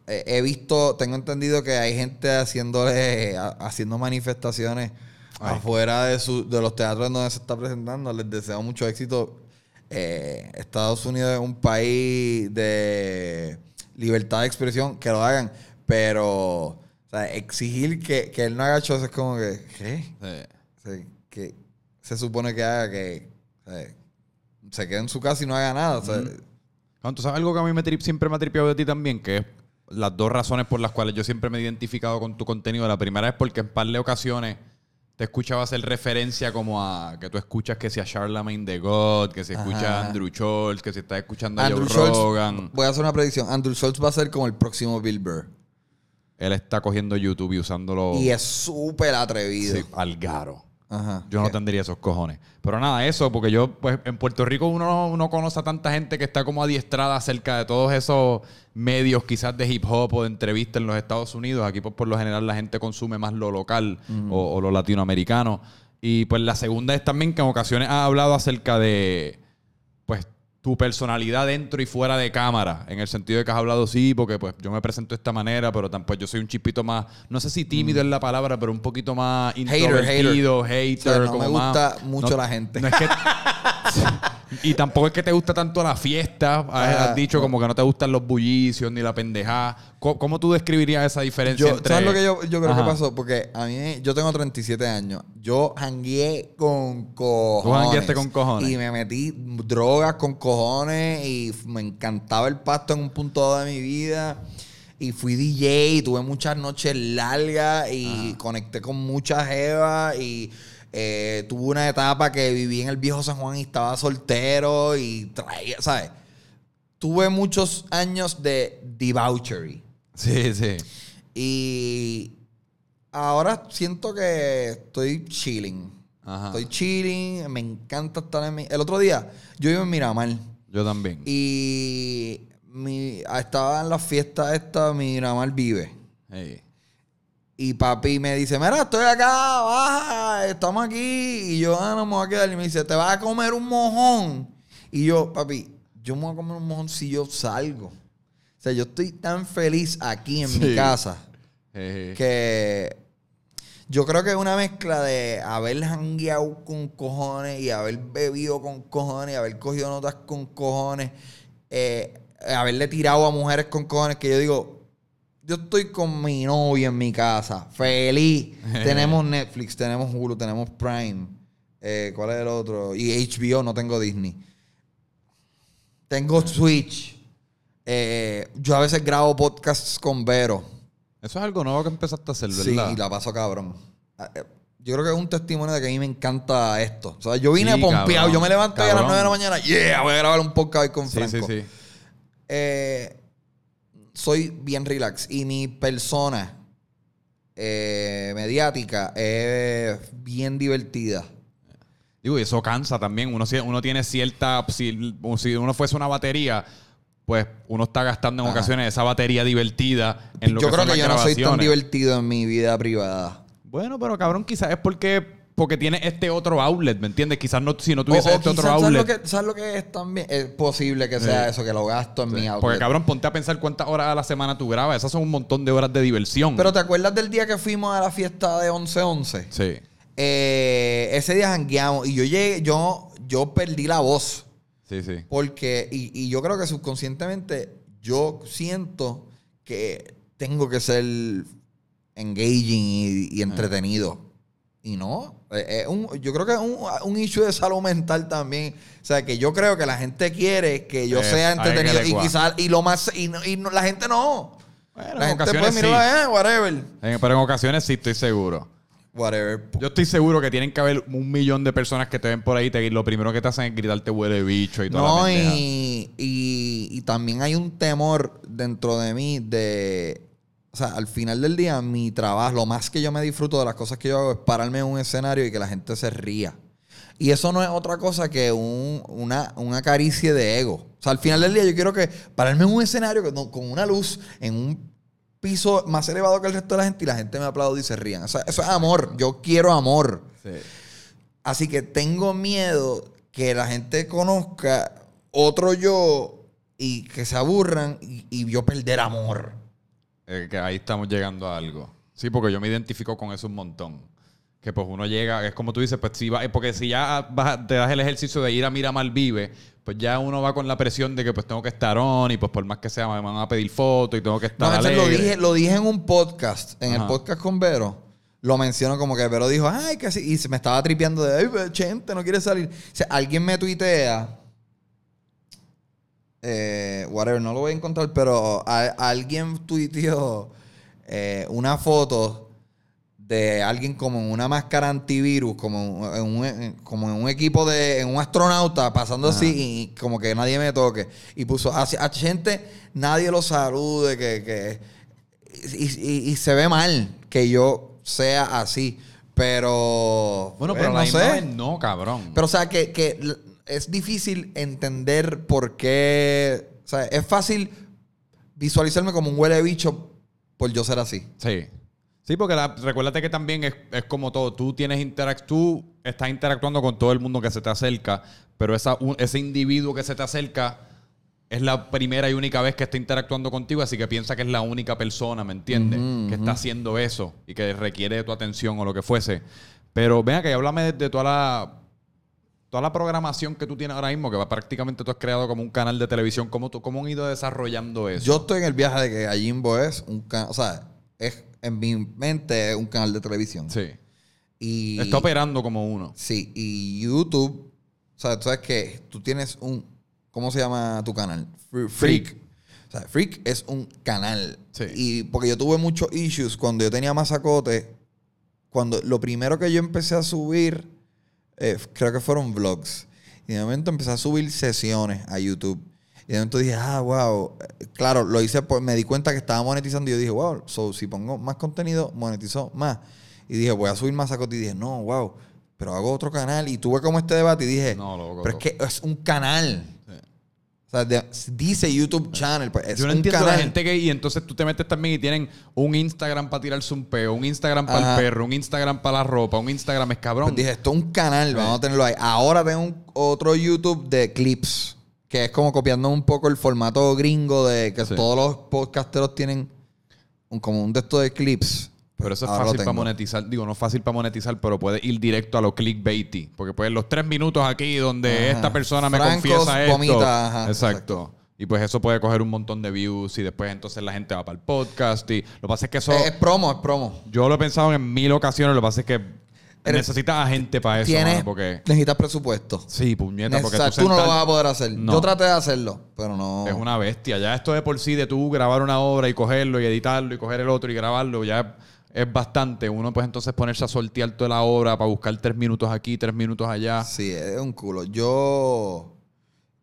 he visto, tengo entendido que hay gente haciéndole, ha- haciendo manifestaciones Ay. afuera de, su, de los teatros en donde se está presentando. Les deseo mucho éxito. Eh, Estados Unidos es un país de libertad de expresión, que lo hagan, pero o sea, exigir que, que él no haga shows es como que, ¿qué? eh, O sea, que se supone que haga que o sea, se quede en su casa y no haga nada. Cabrón, ¿Tú sabes algo que a mí me tri- siempre me ha tripeado de ti también? Que es las dos razones por las cuales yo siempre me he identificado con tu contenido. La primera es porque en par de ocasiones te escuchaba hacer referencia como a que tú escuchas que si a Charlamagne the God, que si escuchas Ajá. a Andrew Schultz, que si estás escuchando a Andrew Joe Schultz, Rogan. voy a hacer una predicción. Andrew Schultz va a ser como el próximo Bill Burr. Él está cogiendo YouTube y usándolo Y es súper atrevido. sí, al garo. Ajá. Yo no tendría esos cojones. Pero nada, eso, porque yo, pues en Puerto Rico uno no conoce a tanta gente que está como adiestrada acerca de todos esos medios, quizás de hip hop o de entrevistas en los Estados Unidos. Aquí, pues por lo general, la gente consume más lo local o, o lo latinoamericano. Y pues la segunda es también que en ocasiones has hablado acerca de, tu personalidad dentro y fuera de cámara. En el sentido de que has hablado, sí, porque pues yo me presento de esta manera, pero tampoco yo soy un chispito más, no sé si tímido es la palabra, pero un poquito más Hater, introvertido, O hater, sea, no como me más- gusta mucho no- la gente. no es que- y tampoco es que te gusta tanto la fiesta. Has, Ah, has dicho no. como que no te gustan los bullicios ni la pendejada. ¿Cómo, cómo tú describirías esa diferencia Yo, entre... ¿Sabes lo que yo, yo creo Ajá. que pasó? Porque a mí, yo tengo 37 años. Yo jangueé con cojones. jangueaste con cojones. Y me metí drogas con cojones y me encantaba el pasto en un punto de mi vida. Y fui DJ y tuve muchas noches largas y conecté con muchas jevas y eh, tuve una etapa que viví en el viejo San Juan y estaba soltero y traía, ¿sabes? Tuve muchos años de debauchery. Sí, sí. Y ahora siento que estoy chilling. Ajá. Estoy chilling, me encanta estar en mi... El otro día, yo vivo en Miramar Yo también. y mi, estaba en la fiesta esta, Miramar vive. Hey. Y papi me dice, mira, estoy acá, baja, estamos aquí. Y yo, ah, no me voy a quedar. Y me dice, te vas a comer un mojón. Y yo, papi, yo me voy a comer un mojón si yo salgo. O sea, yo estoy tan feliz aquí en mi casa que yo creo que es una mezcla de haber jangueado con cojones y haber bebido con cojones y haber cogido notas con cojones, eh, haberle tirado a mujeres con cojones que yo digo, yo estoy con mi novia en mi casa, feliz. tenemos Netflix, tenemos Hulu, tenemos Prime. Eh, ¿Cuál es el otro? Y HBO, no tengo Disney. Tengo Switch. Eh, yo a veces grabo podcasts con Vero. Eso es algo nuevo que empezaste a hacer, Sí, ¿verdad? y la paso cabrón. Ah, eh, Yo creo que es un testimonio de que a mí me encanta esto. O sea, yo vine Sí, pompeado. cabrón, yo me levanté a las cabrón. 9 de la mañana. Yeah, voy a grabar un podcast hoy con sí, Franco. sí, sí. Eh, soy bien relax. Y mi persona eh, mediática es bien divertida. Digo, y eso cansa también. Uno, uno tiene cierta. Si, si uno fuese una batería, pues uno está gastando en Ajá. ocasiones esa batería divertida en lo yo que creo son que las yo no soy tan divertido en mi vida privada. Bueno, pero cabrón, quizás es porque porque tiene este otro outlet, ¿me entiendes? Quizás no, si no tuviese O- o este otro quizás, ¿sabes outlet. lo, que, ¿Sabes lo que es también? Es posible que sea Sí. eso, que lo gasto en mi outlet. Porque cabrón, ponte a pensar cuántas horas a la semana tú grabas. Esas son un montón de horas de diversión. Pero ¿te acuerdas del día que fuimos a la fiesta de 11-11? sí. Eh, ese día jangueamos y yo llegué, yo, yo perdí la voz. Sí, sí. Porque, y, y yo creo que subconscientemente yo siento que tengo que ser engaging y, y entretenido. Y no, eh, un- yo creo que es un, un issue de salud mental también. O sea, que yo creo que la gente quiere que yo sea que entretenido y quizás, y lo más, y, no- y no- la gente no. Bueno, la en gente ocasiones pues, sí. mira, eh, whatever. En- pero en ocasiones sí estoy seguro. Whatever. Yo estoy seguro que tienen que haber un millón de personas que te ven por ahí y te- lo primero que te hacen es gritarte huele bicho y toda la No, pendeja. y, y, y también hay un temor dentro de mí de... O sea, al final del día, mi trabajo, lo más que yo me disfruto de las cosas que yo hago es pararme en un escenario y que la gente se ría. Y eso no es otra cosa que un- una, una caricia de ego. O sea, al final del día yo quiero que pararme en un escenario con, con una luz, en un piso más elevado que el resto de la gente y la gente me aplaude y se rían. O sea, eso es amor. Yo quiero amor. Sí. Así que tengo miedo que la gente conozca otro yo y que se aburran y, y yo perder amor. Eh, que ahí estamos llegando a algo. Sí, porque yo me identifico con eso un montón. Que pues uno llega, es como tú dices, pues si va, eh, porque si ya vas te das el ejercicio de ir a Miramar Vive, pues ya uno va con la presión de que pues tengo que estar on y pues por más que sea me van a pedir fotos y tengo que No, estar entonces lo dije, lo dije en un podcast, en el podcast con Vero. Lo menciono como que Vero dijo, ay, que así. Y se me estaba tripeando de, ay, Chente, no quiere salir. O sea, alguien me tuitea. Eh, whatever, no lo voy a encontrar, pero a- alguien tuiteó eh, una foto de alguien como en una máscara antivirus, como en un, como en un equipo de en un astronauta pasando Ajá. así y como que nadie me toque. Y puso a, a gente, nadie lo salude, que, que y, y- y se ve mal que yo sea así. Pero Bueno, pues, pero la no misma sé. no, cabrón. Pero, o sea, que, que es difícil entender por qué. O sea, es fácil visualizarme como un huele bicho por yo ser así. Sí. Sí, porque la- recuérdate que también es, es como todo. Tú tienes interac tú estás interactuando con todo el mundo que se te acerca, pero esa, un- ese individuo que se te acerca es la primera y única vez que está interactuando contigo, así que piensa que es la única persona, ¿me entiendes? Que está haciendo eso y que requiere de tu atención o lo que fuese. Pero venga, que háblame de, de toda la toda la programación que tú tienes ahora mismo, que va prácticamente tú has creado como un canal de televisión. ¿Cómo, tú, cómo han ido desarrollando eso? Yo estoy en el viaje de que Gallimbo es un canal. O sea, es, en mi mente es un canal de televisión. Sí. Y, Está operando como uno. Sí, y YouTube. O sea, tú sabes que tú tienes un. ¿Cómo se llama tu canal? Fre- Freak. O sea, Freak es un canal. Sí. Y porque yo tuve muchos issues cuando yo tenía masacote. Cuando lo primero que yo empecé a subir, eh, creo que fueron vlogs. Y de momento empecé a subir sesiones a YouTube. Y de momento dije, ah, wow. Claro, lo hice, por, me di cuenta que estaba monetizando. Y yo dije, wow, so, si pongo más contenido, monetizo más. Y dije, voy a subir masacote. Y dije, no, wow. Pero hago otro canal. Y tuve como este debate y dije, No, loco, pero es que es un canal. O sea, de- dice YouTube Channel. Pues, es Yo no un entiendo canal. la gente que... Y entonces tú te metes también y tienen un Instagram para tirarse un peo, un Instagram para el perro, un Instagram para la ropa, un Instagram es cabrón. Pues dije, esto es un canal, vamos a tenerlo ahí. Ahora tengo un- otro YouTube de clips, que es como copiando un poco el formato gringo de que Sí. todos los podcasteros tienen un, como un estos de clips. Pero eso es Ahora lo fácil para monetizar. Digo, no es fácil para monetizar, pero puede ir directo a lo clickbaity. Porque pues los tres minutos aquí donde Ajá. esta persona me confiesa esto. vomita, ajá, exacto. Y pues eso puede coger un montón de views y después entonces la gente va para el podcast. Y lo que pasa es que eso... Es, es promo, es promo. yo lo he pensado en mil ocasiones. Lo que pasa es que Eres- necesitas a gente para eso. Tienes, mano, porque... necesitas presupuesto. Sí, puñeta, porque tú, tú no lo sentar- vas a poder hacer. No. Yo traté de hacerlo, pero no. Es una bestia. Ya esto de por sí, de tú grabar una obra y cogerlo y editarlo y coger el otro y grabarlo, ya es bastante. Uno pues entonces ponerse a sortear toda la obra para buscar tres minutos aquí, tres minutos allá. Sí, es un culo. Yo.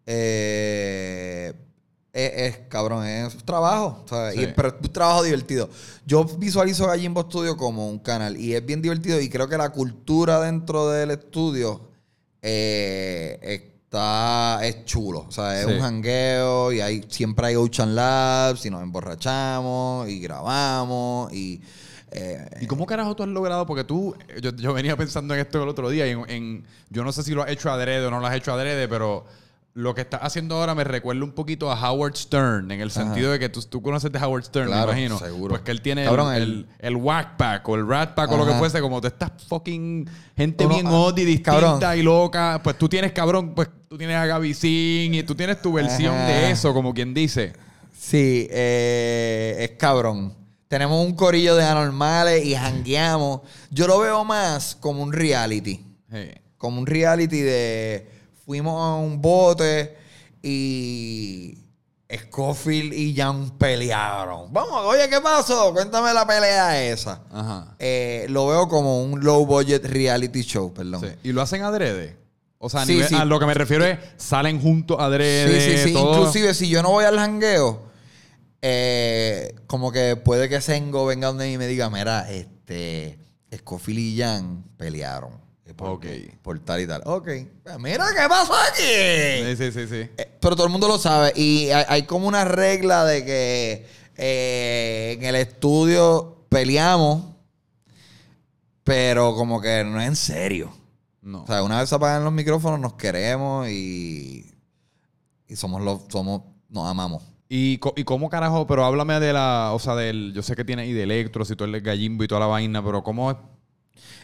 Eh, es, es, cabrón, es trabajo. ¿sabes? Sí. Y- pero es un trabajo divertido. Yo visualizo Gallimbo Studio como un canal y es bien divertido. Y creo que la cultura dentro del estudio eh, está. es chulo. O sea, es Sí. un jangueo y hay, siempre hay Ocean Labs y nos emborrachamos y grabamos y. eh, ¿Y cómo carajo tú has logrado? Porque tú, yo, yo venía pensando en esto el otro día, y en, en- yo no sé si lo has hecho adrede o no lo has hecho adrede, pero lo que estás haciendo ahora me recuerda un poquito a Howard Stern, en el sentido de que tú, tú conoces de Howard Stern, Claro, me imagino. seguro. Pues que él tiene Cabrón, el, el- whack pack o el rat pack o lo que fuese, como tú estás fucking gente Uno, bien ah, odd y distinta cabrón. y loca. Pues tú tienes, cabrón, pues tú tienes a Gaby Singh y tú tienes tu versión Ajá. de eso, como quien dice. Sí, eh, es cabrón. Tenemos un corillo de anormales y jangueamos. Yo lo veo más como un reality. Sí. Como un reality de. Fuimos a un bote y. Scofield y Jan pelearon. Vamos, oye, ¿qué pasó? Cuéntame la pelea esa. Ajá. Eh, lo veo como un low budget reality show, perdón. Sí. ¿Y lo hacen adrede? O sea, a, Sí, nivel- sí. a lo que me refiero es, salen juntos adrede, Sí, sí, sí. todo. Inclusive si yo no voy al jangueo, eh, como que puede que Sengo venga donde mí y me diga, mira, este, Scofield y Jan pelearon. Por, Ok. Por tal y tal. Ok. Pues mira, ¿qué pasó aquí? Sí, sí, sí, sí. Eh, pero todo el mundo lo sabe. Y hay, hay como una regla de que eh, en el estudio peleamos, pero como que no es en serio. No. O sea, una vez se apagan los micrófonos, nos queremos y, y somos los, somos, nos amamos. ¿Y, co- ¿Y cómo carajo? Pero háblame de la, o sea, del, yo sé que tiene y de Electros y todo el gallimbo y toda la vaina, pero ¿cómo es?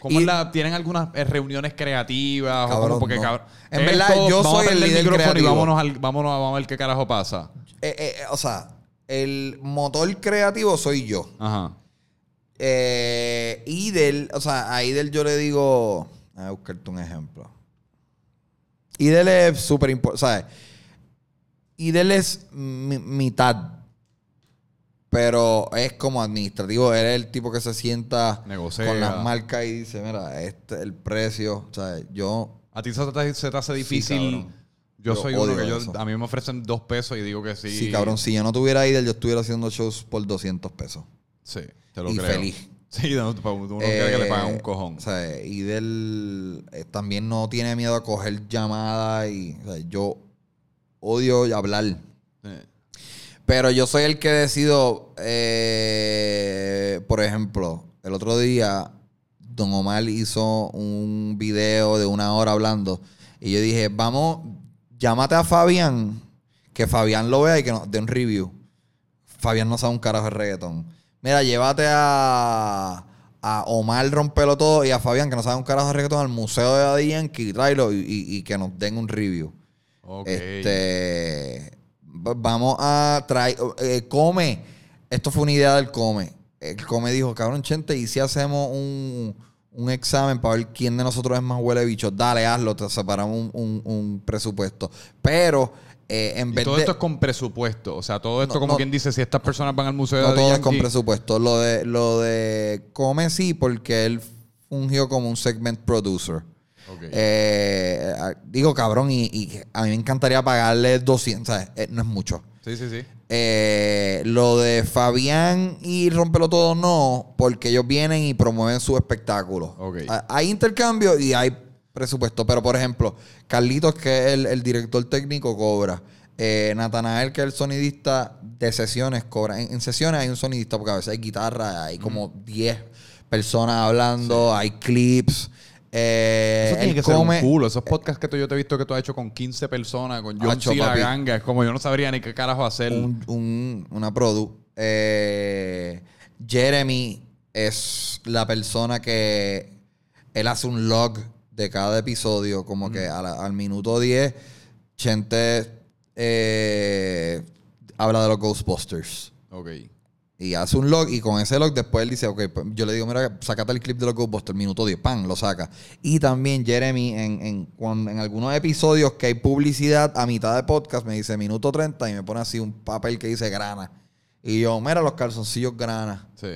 ¿Cómo Y- es la, ¿Tienen algunas eh, reuniones creativas? Cabrón? Porque, no. cabrón, En verdad, yo soy el líder micrófono creativo. y vámonos, al- vámonos, a- vamos a ver qué carajo pasa. Eh, eh, o sea, el motor creativo soy yo. Ajá. Eh, Idel, o sea, a Idel yo le digo, a buscarte un ejemplo. Idel es súper importante, ¿sabes? Idel es mi- mitad, pero es como administrativo. Él es el tipo que se sienta Negocia. con las marcas y dice, mira, este es el precio. O sea, yo... ¿A ti se te, se te hace difícil? cabrón. yo, Yo soy uno que yo, eso. a mí me ofrecen dos pesos y digo que sí. Sí, cabrón, si yo no tuviera Idel, yo estuviera haciendo shows por 200 pesos. Sí, te lo Y creo. feliz. Sí, uno quiere que le pagan un Eh, cojón. O sea, Idel eh, también no tiene miedo a coger llamadas y o sea, yo odio hablar. Pero yo soy el que decido, eh, por ejemplo, el otro día Don Omar hizo un video de una hora hablando y yo dije, vamos, llámate a Fabián, que Fabián lo vea y que nos dé un review. Fabián no sabe un carajo de reggaetón. Mira, llévate a, a Omar Rompelo Todo y a Fabián, que no sabe un carajo de reggaetón, al Museo de Daddy Yankee, tráelo y- y que nos den un review. Ok. Este, v- vamos a traer, eh, come. Esto fue una idea del come. El come dijo, cabrón, Chente, ¿y si hacemos un, un examen para ver quién de nosotros es más huele bicho? Dale, hazlo, te separamos un, un- un presupuesto. Pero eh, en Y vez todo de... esto es con presupuesto. O sea, todo esto, No, como no. quien dice, si estas personas van al museo No de todo es con presupuesto. Lo de, lo de come sí, porque él fungió como un segment producer. Eh, a- digo, cabrón, y, y a mí me encantaría pagarle 200, ¿sabes? Eh, no es mucho. Sí, sí, sí. Eh, lo de Fabián y Rompelo Todo no, porque ellos vienen y promueven su espectáculo. Hay intercambio y hay presupuesto. Pero, por ejemplo, Carlitos, que es el, el director técnico, cobra. Eh, Natanael, que es el sonidista de sesiones, cobra. En, en sesiones hay un sonidista, porque a veces hay guitarra, hay como 10 personas hablando, hay clips. Eh, Eso tiene que ser come- un culo. Esos podcasts que tú- yo te he visto que tú has hecho con 15 personas, con John C. La ganga. Es como yo no sabría ni qué carajo hacer. un, un- una produ. Eh, Jeremy es la persona que él hace un log de cada episodio, como que la- al minuto 10, Chente eh, habla de los Ghostbusters. Ok. Y hace un log y con ese log después él dice, ok, pues, yo le digo, mira, sacate el clip de los Ghostbusters, minuto 10, pan, lo saca. Y también Jeremy, en, en, cuando- en algunos episodios que hay publicidad a mitad de podcast, me dice minuto 30 y me pone así un papel que dice grana. Y yo, mira los calzoncillos grana. Sí.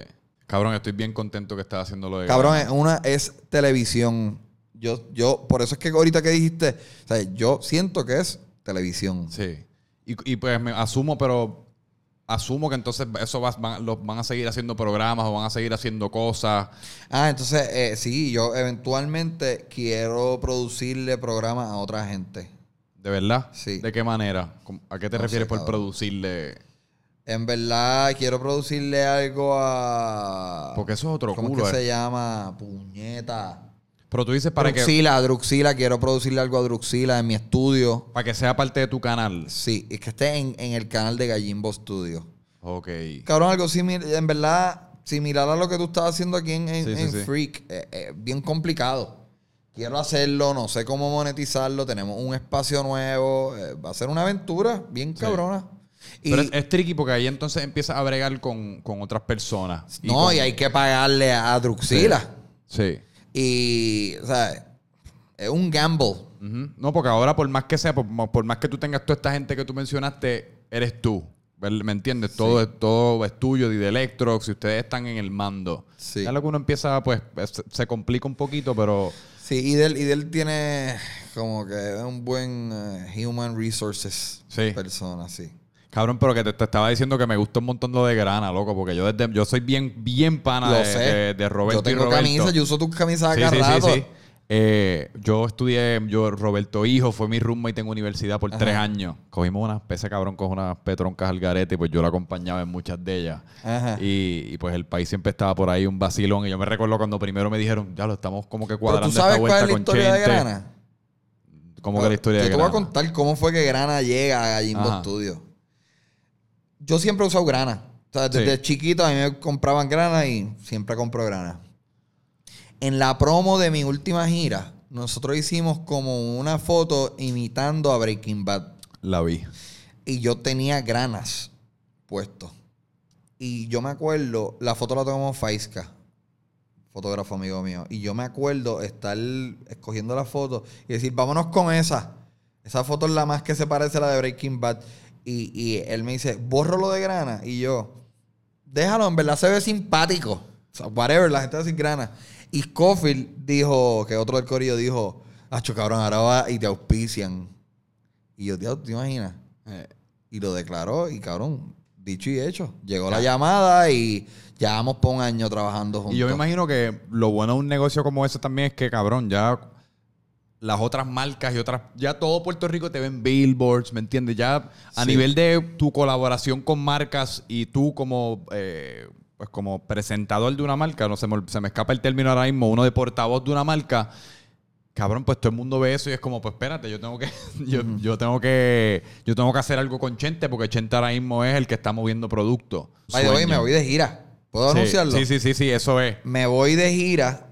Cabrón, estoy bien contento que estás haciendo lo de. Cabrón, una es televisión. Yo, yo, por eso es que ahorita que dijiste, o sea, yo siento que es televisión. Sí. Y, y pues me asumo, pero asumo que entonces eso vas- van, los, van a seguir haciendo programas o van a seguir haciendo cosas. Ah, entonces, eh, sí, yo eventualmente quiero producirle programas a otra gente. ¿De verdad? Sí. ¿De qué manera? ¿Cómo- ¿A qué te No refieres sé, por producirle? En verdad, quiero producirle algo a. Porque eso es otro ¿Cómo culo, es que eh. se llama? Puñeta. Pero tú dices para que, Druxila, Druxila. Quiero producirle algo a Druxila en mi estudio. para que sea parte de tu canal. Sí, es que esté en, en el canal de Gallimbo Studio. Ok. Cabrón, algo similar, en verdad, similar a lo que tú estás haciendo aquí en, en- Sí, sí, en sí. Freak. eh, eh, bien complicado. Quiero hacerlo, no sé cómo monetizarlo. Tenemos un espacio nuevo. eh, va a ser una aventura bien cabrona. Y, Pero es, es tricky porque ahí entonces empiezas a bregar con, con otras personas. no, con- y hay que pagarle a Druxila. Sí. Y, o sea, es un gamble. No, porque ahora por más que sea, por, por más que tú tengas toda esta gente que tú mencionaste, eres tú. ¿Ver- ¿Me entiendes? Todo, es, todo es tuyo y de Electrox y ustedes están en el mando. Sí. Ya lo que uno empieza, pues, es- se complica un poquito, pero... Sí, Idel, Idel tiene como que un buen eh, human resources Sí. persona, sí. Cabrón, pero que te, te estaba diciendo que me gusta un montón lo de grana, loco, porque yo desde yo soy bien, bien pana de, de, de Roberto yo tengo y Roberto. camisas, yo uso tus camisas Sí, sí, sí, rato. sí. Eh, yo estudié, yo, Roberto Hijo fue mi roommate en universidad por tres años. Cogimos unas, ese cabrón con unas petroncas al garete y pues yo lo acompañaba en muchas de ellas. Ajá. Y, y, pues el país siempre estaba por ahí un vacilón. Y yo me recuerdo cuando primero me dijeron, ya lo estamos como que Pero cuadrando tú sabes esta vuelta cuál es la con historia de. Grana. ¿Cómo que la historia yo de te voy a Grana? contar cómo fue que Grana llega a Ajá. Studio. Yo siempre he usado Grana. O sea, desde Sí. chiquito a mí me compraban Grana y siempre compro Grana. En la promo de mi última gira, nosotros hicimos como una foto imitando a Breaking Bad. La vi. Y yo tenía granas puestos. Y yo me acuerdo, la foto la tomamos Faisca, fotógrafo amigo mío. Y yo me acuerdo estar escogiendo la foto y decir, vámonos con esa. Esa foto es la más que se parece a la de Breaking Bad. Y, y él me dice, borro lo de grana. Y yo, déjalo, en verdad se ve simpático. O sea, whatever, la gente va decir grana. Y Scofield dijo, que otro del corillo dijo, Acho, cabrón, ahora va y te auspician. Y yo, tío, ¿te imaginas? Eh, Y lo declaró y cabrón, dicho y hecho. Llegó la llamada y llevamos por un año trabajando juntos. Y yo me imagino que lo bueno de un negocio como ese también es que, cabrón, ya las otras marcas y otras, ya todo Puerto Rico te ven billboards, ¿me entiendes? Ya a Sí. nivel de tu colaboración con marcas y tú como, eh, pues como presentador de una marca, no se me, se me escapa el término ahora mismo, uno de portavoz de una marca, cabrón, pues todo el mundo ve eso y es como, pues espérate, yo tengo que, yo, yo tengo que, yo tengo que hacer algo con Chente porque Chente ahora mismo es el que está moviendo producto. By the way, Sueño. me voy de gira. ¿Puedo Sí, anunciarlo? Sí, sí, sí, sí, eso es. Me voy de gira.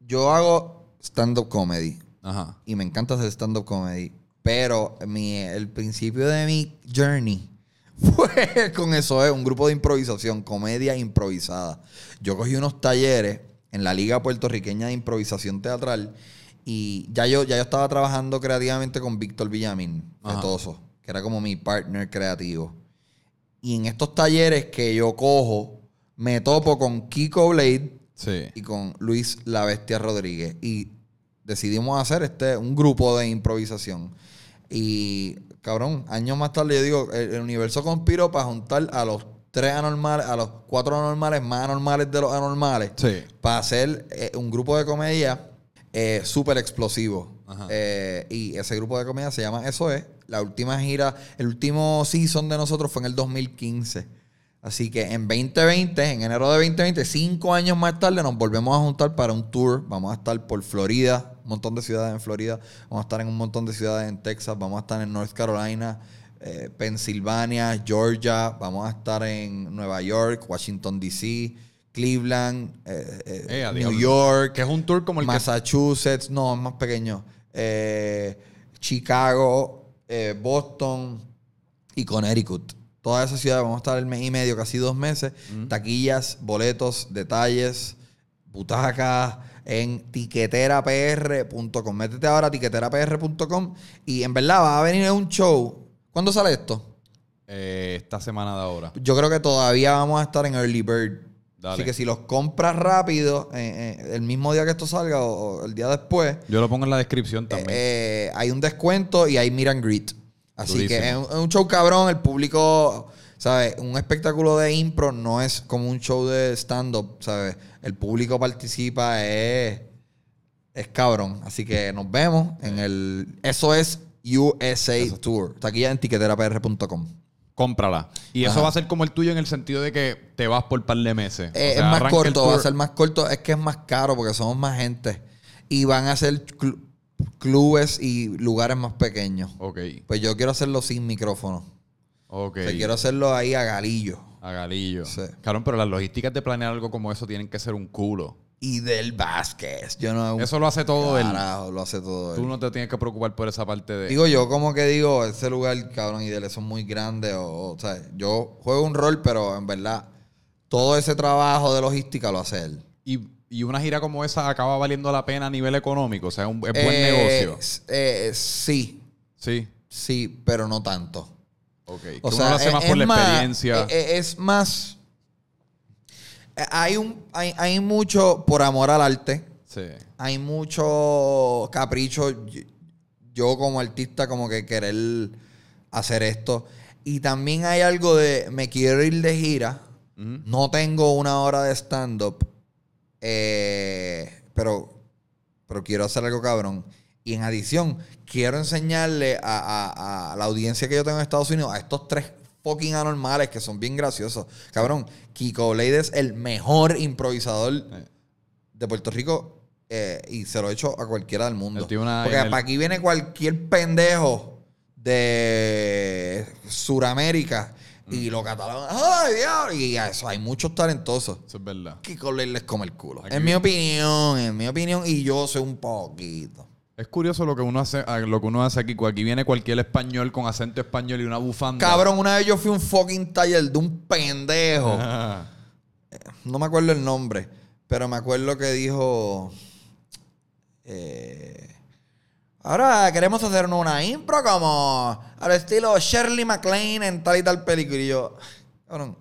Yo hago stand-up comedy. Ajá. Y me encanta hacer stand-up comedy. Pero mi, el principio de mi journey fue con eso, es un grupo de improvisación, comedia improvisada. Yo cogí unos talleres en la Liga Puertorriqueña de Improvisación Teatral y ya yo, ya yo estaba trabajando creativamente con Víctor Villamín, Ajá. de Toso, que era como mi partner creativo. Y en estos talleres que yo cojo, me topo con Kiko Blade, Sí. y con Luis La Bestia Rodríguez. Y decidimos hacer este un grupo de improvisación. Y, cabrón, años más tarde yo digo, el, el universo conspiró para juntar a los tres anormales, a los cuatro anormales más anormales de los anormales, Sí. para hacer eh, un grupo de comedia eh, súper explosivo. Eh, y ese grupo de comedia se llama Eso es. La última gira, el último season de nosotros fue en el 2015. Así que en 2020, en enero de 2020, cinco años más tarde, nos volvemos a juntar para un tour. Vamos a estar por Florida, un montón de ciudades en Florida. Vamos a estar en un montón de ciudades en Texas. Vamos a estar en North Carolina, eh, Pensilvania, Georgia. Vamos a estar en Nueva York, Washington, D.C., Cleveland, eh, eh, Eh, New diablo. York. Que es un tour como el que... Massachusetts, no, es más pequeño. Chicago, Boston y Connecticut. Todas esas ciudades vamos a estar el mes y medio, casi dos meses. Taquillas, boletos, detalles, butacas en tiqueterapr.com. Métete ahora a tiqueterapr.com y en verdad va a venir un show. ¿Cuándo sale esto? Eh, esta semana de ahora. Yo creo que todavía vamos a estar en Early Bird. Dale. Así que si los compras rápido, eh, eh, el mismo día que esto salga o, o el día después, Yo lo pongo en la descripción también. hay un descuento y hay and greet. Así Durísimo. que es un, es un show cabrón. El público, ¿sabes? Un espectáculo de impro no es como un show de stand-up, ¿sabes? El público participa, es, es cabrón. Así que nos vemos en el. Eso es USA Tour. Está aquí ya en tiqueterapr.com. cómprala. Y eso va a ser como el tuyo en el sentido de que te vas por par de meses. O Eh, sea, es más corto, va a tour- ser más corto. Es que es más caro porque somos más gente. Y van a ser cl- clubes y lugares más pequeños. Ok, Pues yo quiero hacerlo sin micrófono. ok. O sea, quiero hacerlo ahí a galillo. A Galillo. Sí. Claro, pero las logísticas de planear algo como eso tienen que ser un culo. Y del Vázquez. Yo no Eso lo hace todo él. Carajo, lo hace todo él. Tú no te tienes que preocupar por esa parte de... Digo yo, como que digo, ese lugar, cabrón, y de son muy grandes. O, o sea, yo juego un rol, pero en verdad, todo ese trabajo de logística lo hace él. y, y una gira como esa acaba valiendo la pena a nivel económico. O sea, un- es buen Eh, negocio. eh, sí, Sí. sí, pero no tanto. Ok. O sea, uno lo hace es- más por es la experiencia. eh, es más. Hay, un, hay, hay mucho por amor al arte. sí. Hay mucho capricho. Yo, como artista, como que querer hacer esto. Y también hay algo de me quiero ir de gira. No tengo una hora de stand-up. Eh, pero, pero quiero hacer algo cabrón. Y en adición, quiero enseñarle a, a- a la audiencia que yo tengo en Estados Unidos, a estos tres fucking anormales que son bien graciosos. Cabrón, Kiko Blade es el mejor improvisador de Puerto Rico eh, y se lo he hecho a cualquiera del mundo. Porque el- para aquí viene cualquier pendejo de Suramérica y lo catalogan. ¡Ay, diablo! Y eso hay muchos talentosos. Eso es verdad. Blade les come el culo. Aquí- En mi opinión, en mi opinión, y yo sé un poquito. Es curioso lo que uno hace, lo que uno hace aquí. Aquí viene cualquier español con acento español y una bufanda. Cabrón, una vez yo fui a un fucking taller de un pendejo. Ah, No me acuerdo el nombre, pero me acuerdo que dijo. eh, ahora queremos hacer una impro como al estilo Shirley MacLaine en tal y tal película. Y yo, cabrón,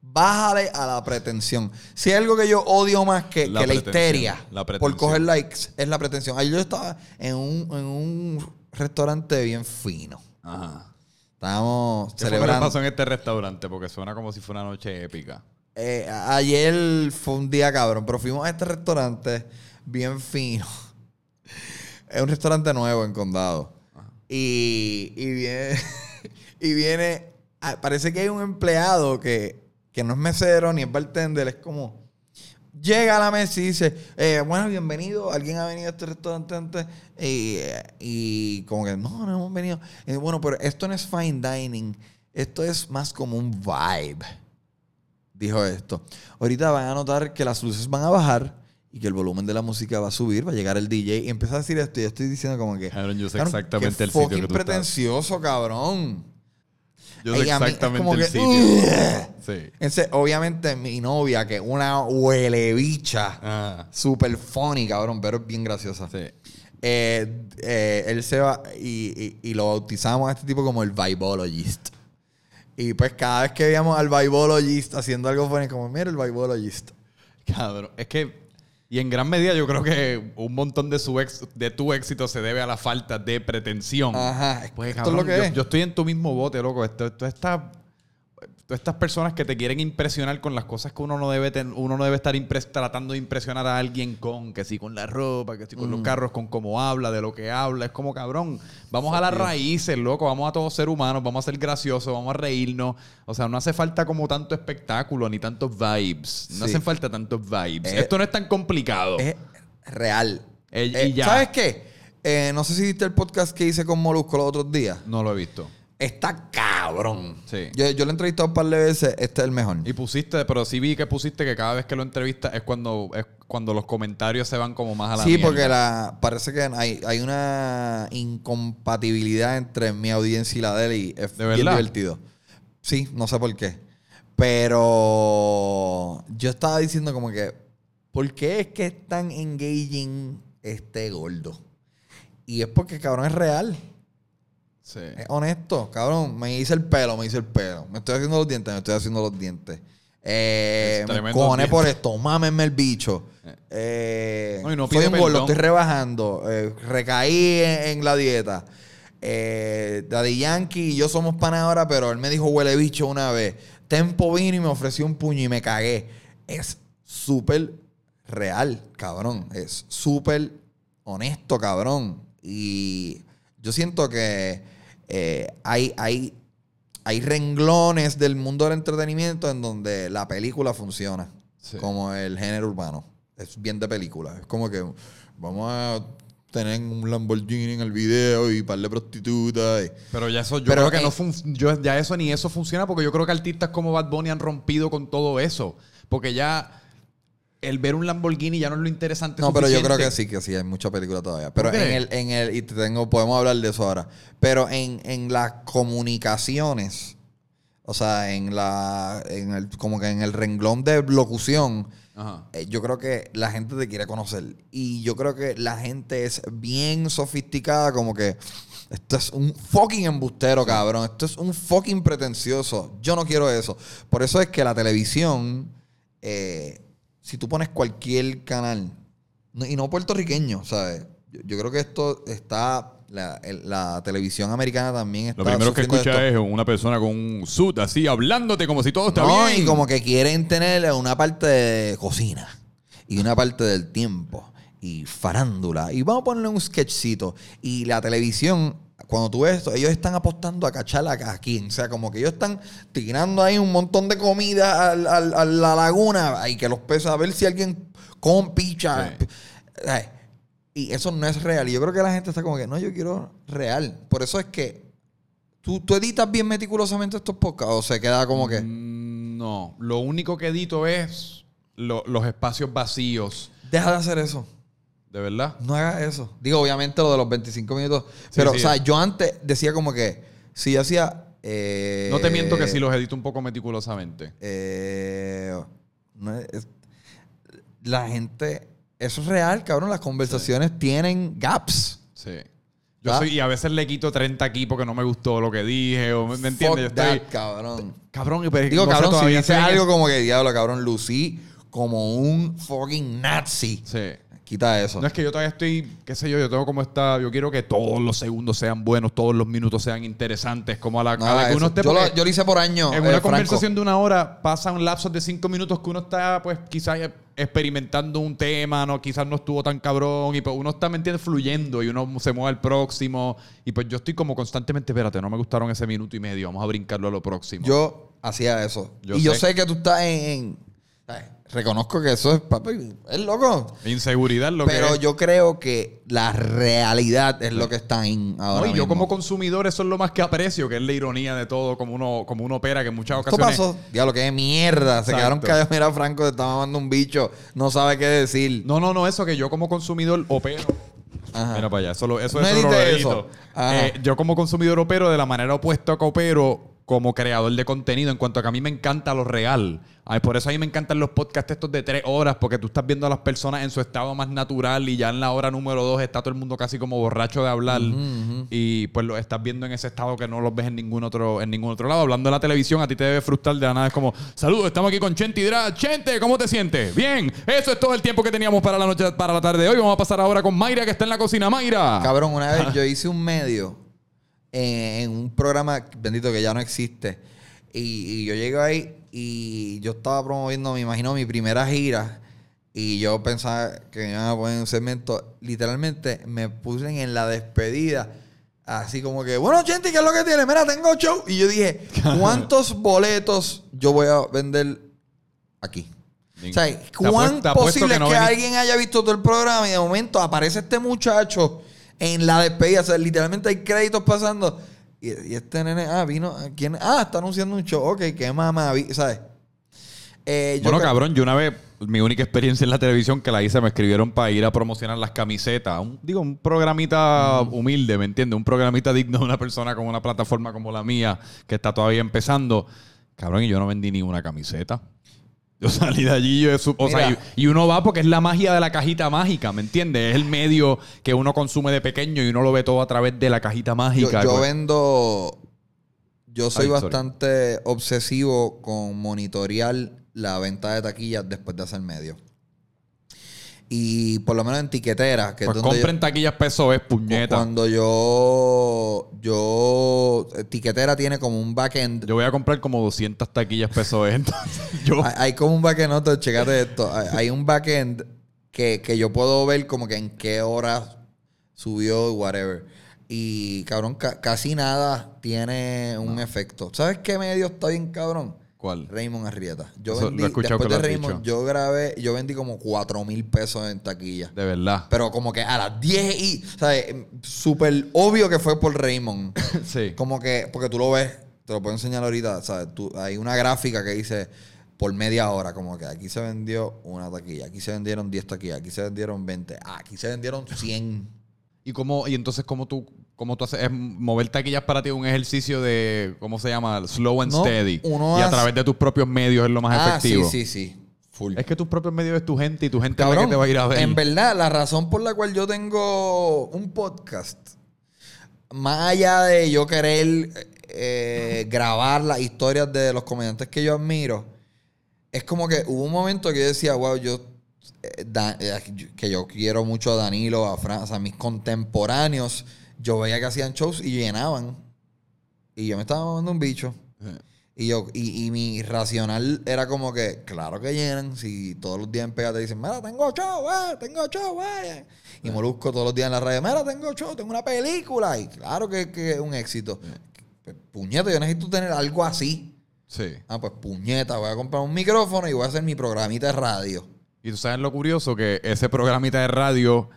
bájale a la pretensión. Si hay algo que yo odio más que La que la, histeria la por coger likes, es la pretensión. Ayer yo estaba en un, en un restaurante bien fino. Ajá. Estábamos ¿Qué fue lo que celebrando. pasó en este restaurante? Porque suena como si fuera una noche épica. Eh, ayer fue un día cabrón, pero fuimos a este restaurante bien fino. Es un restaurante nuevo en Condado. Y, y viene, y viene, ah, parece que hay un empleado que, que no es mesero ni es bartender, es como, llega a la mesa y dice, eh, bueno, bienvenido, alguien ha venido a este restaurante antes y, y como que, no, no hemos venido. Y, bueno, pero esto no es fine dining, esto es más como un vibe dijo esto. Ahorita van a notar que las luces van a bajar y que el volumen de la música va a subir, va a llegar el DJ y empieza a decir esto y yo estoy diciendo como que... Cabrón, yo sé cabrón, exactamente el sitio que tú estás. pretencioso, cabrón. Yo sé mí exactamente el que, sitio. sí. Ese, obviamente mi novia, que es una huele bicha, Ah, super funny, cabrón, pero es bien graciosa. sí. Eh, eh, él se va y, y- y lo bautizamos a este tipo como el Vibologist. Y pues cada vez que veíamos al Vibologist haciendo algo funny, como, mira el Vibologist. Cabrón. Es que. Y en gran medida yo creo que un montón de, su ex- de tu éxito se debe a la falta de pretensión. Ajá, Pues, esto es cabrón, lo que yo, es. yo estoy en tu mismo bote, loco. Esto, esto está... Todas estas personas que te quieren impresionar con las cosas que uno no debe ten- uno no debe estar impres- tratando de impresionar a alguien con, que sí con la ropa, que sí con Mm. los carros, con cómo habla, de lo que habla. Es como cabrón. Vamos a las raíces, loco. Vamos a todos ser humanos, vamos a ser graciosos, vamos a reírnos. O sea, no hace falta como tanto espectáculo ni tantos vibes. No Sí. hacen falta tantos vibes. Eh, Esto no es tan complicado. Es real. Eh, Eh, y ya. ¿Sabes qué? Eh, no sé si viste el podcast que hice con Molusco los otros días. No lo he visto. Está cabrón. Sí. Yo, yo lo he entrevistado un par de veces. Este es el mejor. Y pusiste, pero sí vi que pusiste que cada vez que lo entrevistas es cuando es cuando los comentarios se van como más a la Sí, mierda. porque la, parece que hay, hay una incompatibilidad entre mi audiencia y la de él y es ¿De bien verdad? divertido. Sí, no sé por qué. Pero yo estaba diciendo como que, ¿por qué es que es tan engaging este gordo? Y es porque, cabrón, es real. Sí. Es honesto, cabrón. Me hice el pelo, me hice el pelo. Me estoy haciendo los dientes, me estoy haciendo los dientes. Eh, me diente. por esto, mámenme el bicho. Eh, No, y no soy un gordo, estoy rebajando. eh, recaí en, en la dieta. Eh, Daddy Yankee y yo somos panas ahora, pero él me dijo huele bicho una vez. Tempo vino y me ofreció un puño y me cagué. Es súper real, cabrón. Es súper honesto, cabrón. Y yo siento que eh, hay, hay, hay renglones del mundo del entretenimiento en donde la película funciona. Sí. Como el género urbano. Es bien de película. Es como que vamos a tener un Lamborghini en el video y par de prostitutas. y- Pero ya eso, yo Pero creo que en- no fun- yo ya eso ni eso funciona porque yo creo que artistas como Bad Bunny han rompido con todo eso. Porque ya el ver un Lamborghini ya no es lo interesante. No, pero yo creo que sí, que sí, hay mucha película todavía. Pero en el, en el, y te tengo, podemos hablar de eso ahora. Pero en, en las comunicaciones, o sea, en la, en el, como que en el renglón de locución, Ajá. eh, yo creo que la gente te quiere conocer. Y yo creo que la gente es bien sofisticada, como que esto es un fucking embustero, cabrón. Esto es un fucking pretencioso. Yo no quiero eso. Por eso es que la televisión, eh, si tú pones cualquier canal, y no puertorriqueño, ¿sabes? Yo, yo creo que esto está. La, el- la televisión americana también está. Lo primero que escucha esto. es una persona con un suit así, hablándote como si todo está No, bien. y como que quieren tener una parte de cocina y una parte del tiempo y farándula. Y vamos a ponerle un sketchcito. Y la televisión, cuando tú ves esto, ellos están apostando a cachar a a quien. O sea, como que ellos están tirando ahí un montón de comida al- al- a la laguna y que los peces a ver si alguien con picha. Sí. Y eso no es real. Y yo creo que la gente está como que, no, yo quiero real. Por eso es que tú, tú editas bien meticulosamente estos podcasts o se queda como que... Mm, No, lo único que edito es lo- los espacios vacíos. Deja de hacer eso. ¿De verdad? No hagas eso. Digo, obviamente lo de los 25 minutos. pero, sí. o sea, yo antes decía como que si yo hacía. eh, No te miento que sí los edito un poco meticulosamente. eh, no es- es- la gente. Eso es real, cabrón. Las conversaciones tienen gaps. Sí. Yo soy, y a veces le quito 30 aquí porque no me gustó lo que dije. O, ¿Me, me entiendes? Yo estoy- that, cabrón. Cabrón, y pero Digo, no sé, cabrón, si dices algo como que diablo, cabrón, lucí como un fucking nazi. Sí. Quita eso. No es que yo todavía estoy, qué sé yo, yo tengo como esta, yo quiero que todos los segundos sean buenos, todos los minutos sean interesantes, como a la, a Nada la que uno esté. yo, lo, yo lo hice por años. en eh, una Franco. conversación de una hora pasan lapsos de cinco minutos que uno está, pues, quizás experimentando un tema, no, quizás no estuvo tan cabrón, y pues uno está, ¿me entiendes? Fluyendo y uno se mueve al próximo. Y pues yo estoy como constantemente, espérate, no me gustaron ese minuto y medio, vamos a brincarlo a lo próximo. Yo hacía eso. Yo y yo sé. que tú estás en. Reconozco que eso es, papi, es loco. Inseguridad lo Pero que es. yo creo que la realidad es lo que está en ahora. No, y yo mismo. como consumidor eso es lo más que aprecio, que es la ironía de todo, como uno, como uno opera, que en muchas Esto ocasiones... pasó. Diablo, qué mierda. Se Exacto. quedaron callados. Mira, Franco, te está mamando un bicho. No sabe qué decir. No, no, no, eso que yo como consumidor opero. Ajá. Mira para allá, eso, lo- eso, No eso no lo eso. Eh, yo como consumidor opero de la manera opuesta a que opero como creador de contenido, en cuanto a que a mí me encanta lo real. Ay, por eso a mí me encantan los podcasts estos de tres horas, porque tú estás viendo a las personas en su estado más natural y ya en la hora número dos está todo el mundo casi como borracho de hablar. Y pues lo estás viendo en ese estado que no los ves en ningún otro, en ningún otro lado. Hablando de la televisión, a ti te debe frustrar de la nada. Es como, saludos, estamos aquí con Chente Hidra. Chente, ¿cómo te sientes? Bien, eso es todo el tiempo que teníamos para la noche, para la tarde de hoy. Vamos a pasar ahora con Mayra, que está en la cocina. Mayra. Cabrón, una vez yo hice un medio en, un programa, bendito, que ya no existe. Y, y yo llegué ahí y yo estaba promoviendo, me imagino, mi primera gira. Y yo pensaba que me iban a poner un segmento. Literalmente me puse en la despedida. Así como que, bueno, gente, ¿qué es lo que tiene? Mira, tengo show. Y yo dije, ¿cuántos boletos yo voy a vender aquí? O sea, ¿cuán posible que no que alguien haya visto todo el programa y de momento aparece este muchacho en la despedida? O sea, literalmente hay créditos pasando. Y, y este nene, ah, vino, ¿quién? Ah, está anunciando un show. Ok, qué mamá, ¿sabes? Eh, Bueno, cabrón, yo una vez, mi única experiencia en la televisión que la hice, me escribieron para ir a promocionar las camisetas. Un- digo, un programita humilde, ¿me entiendes? Un programita digno de una persona con una plataforma como la mía, que está todavía empezando. Cabrón, y yo no vendí ni una camiseta. Yo salí de allí, yo, o sea, y, y uno va porque es la magia de la cajita mágica, ¿me entiendes? Es el medio que uno consume de pequeño y uno lo ve todo a través de la cajita mágica. yo Pues, vendo. Yo soy Ay, sorry. bastante obsesivo con monitorear la venta de taquillas después de hacer medio. Y por lo menos en tiquetera, que es pues yo- compren taquillas peso es puñeta. Cuando yo, yo, Tiquetera tiene como un backend. Yo voy a comprar como 200 taquillas peso es, entonces yo... Hay, hay como un backend, no, te- checate esto. Hay, hay un backend que, que yo puedo ver como que en qué hora subió, whatever. Y, cabrón, ca- casi nada tiene un efecto. ¿Sabes qué medio está bien, cabrón? ¿Cuál? Raymond Arrieta. Yo Eso lo he vendí, escuchado después que de lo has Raymond, dicho. yo grabé, yo vendí como 4 mil pesos en taquilla. De verdad. Pero como que a las 10 y, ¿sabes? Súper obvio que fue por Raymond. sí. Como que, porque tú lo ves, te lo puedo enseñar ahorita, ¿sabes? Tú, hay una gráfica que dice por media hora, como que aquí se vendió una taquilla, aquí se vendieron 10 taquillas, aquí se vendieron 20, ah, aquí se vendieron 100. ¿Y cómo, y entonces cómo tú, cómo tú haces? Es mover taquillas para ti un ejercicio de, ¿cómo se llama? Slow and No, steady. uno y a hace- través de tus propios medios es lo más ah, efectivo. sí, sí, sí. Full. Es que tus propios medios es tu gente y tu gente es la Cabrón, que te va a ir a ver. En verdad, la razón por la cual yo tengo un podcast, más allá de yo querer eh, grabar las historias de los comediantes que yo admiro, es como que hubo un momento que yo decía, wow, yo, eh, eh, que yo quiero mucho a Danilo, a Fran, o sea, mis contemporáneos, yo veía que hacían shows y llenaban. Y yo me estaba mamando un bicho. Y yo, y, y mi racional era como que, claro que llenan, si todos los días en Pega te dicen, mira, tengo show, eh, tengo show, eh. Y Molusco todos los días en la radio, mira, tengo show, tengo una película. Y claro que, que es un éxito. Pues, puñeta, yo necesito tener algo así. Sí. Ah, pues puñeta, voy a comprar un micrófono y voy a hacer mi programita de radio. Y tú sabes lo curioso que ese programita de radio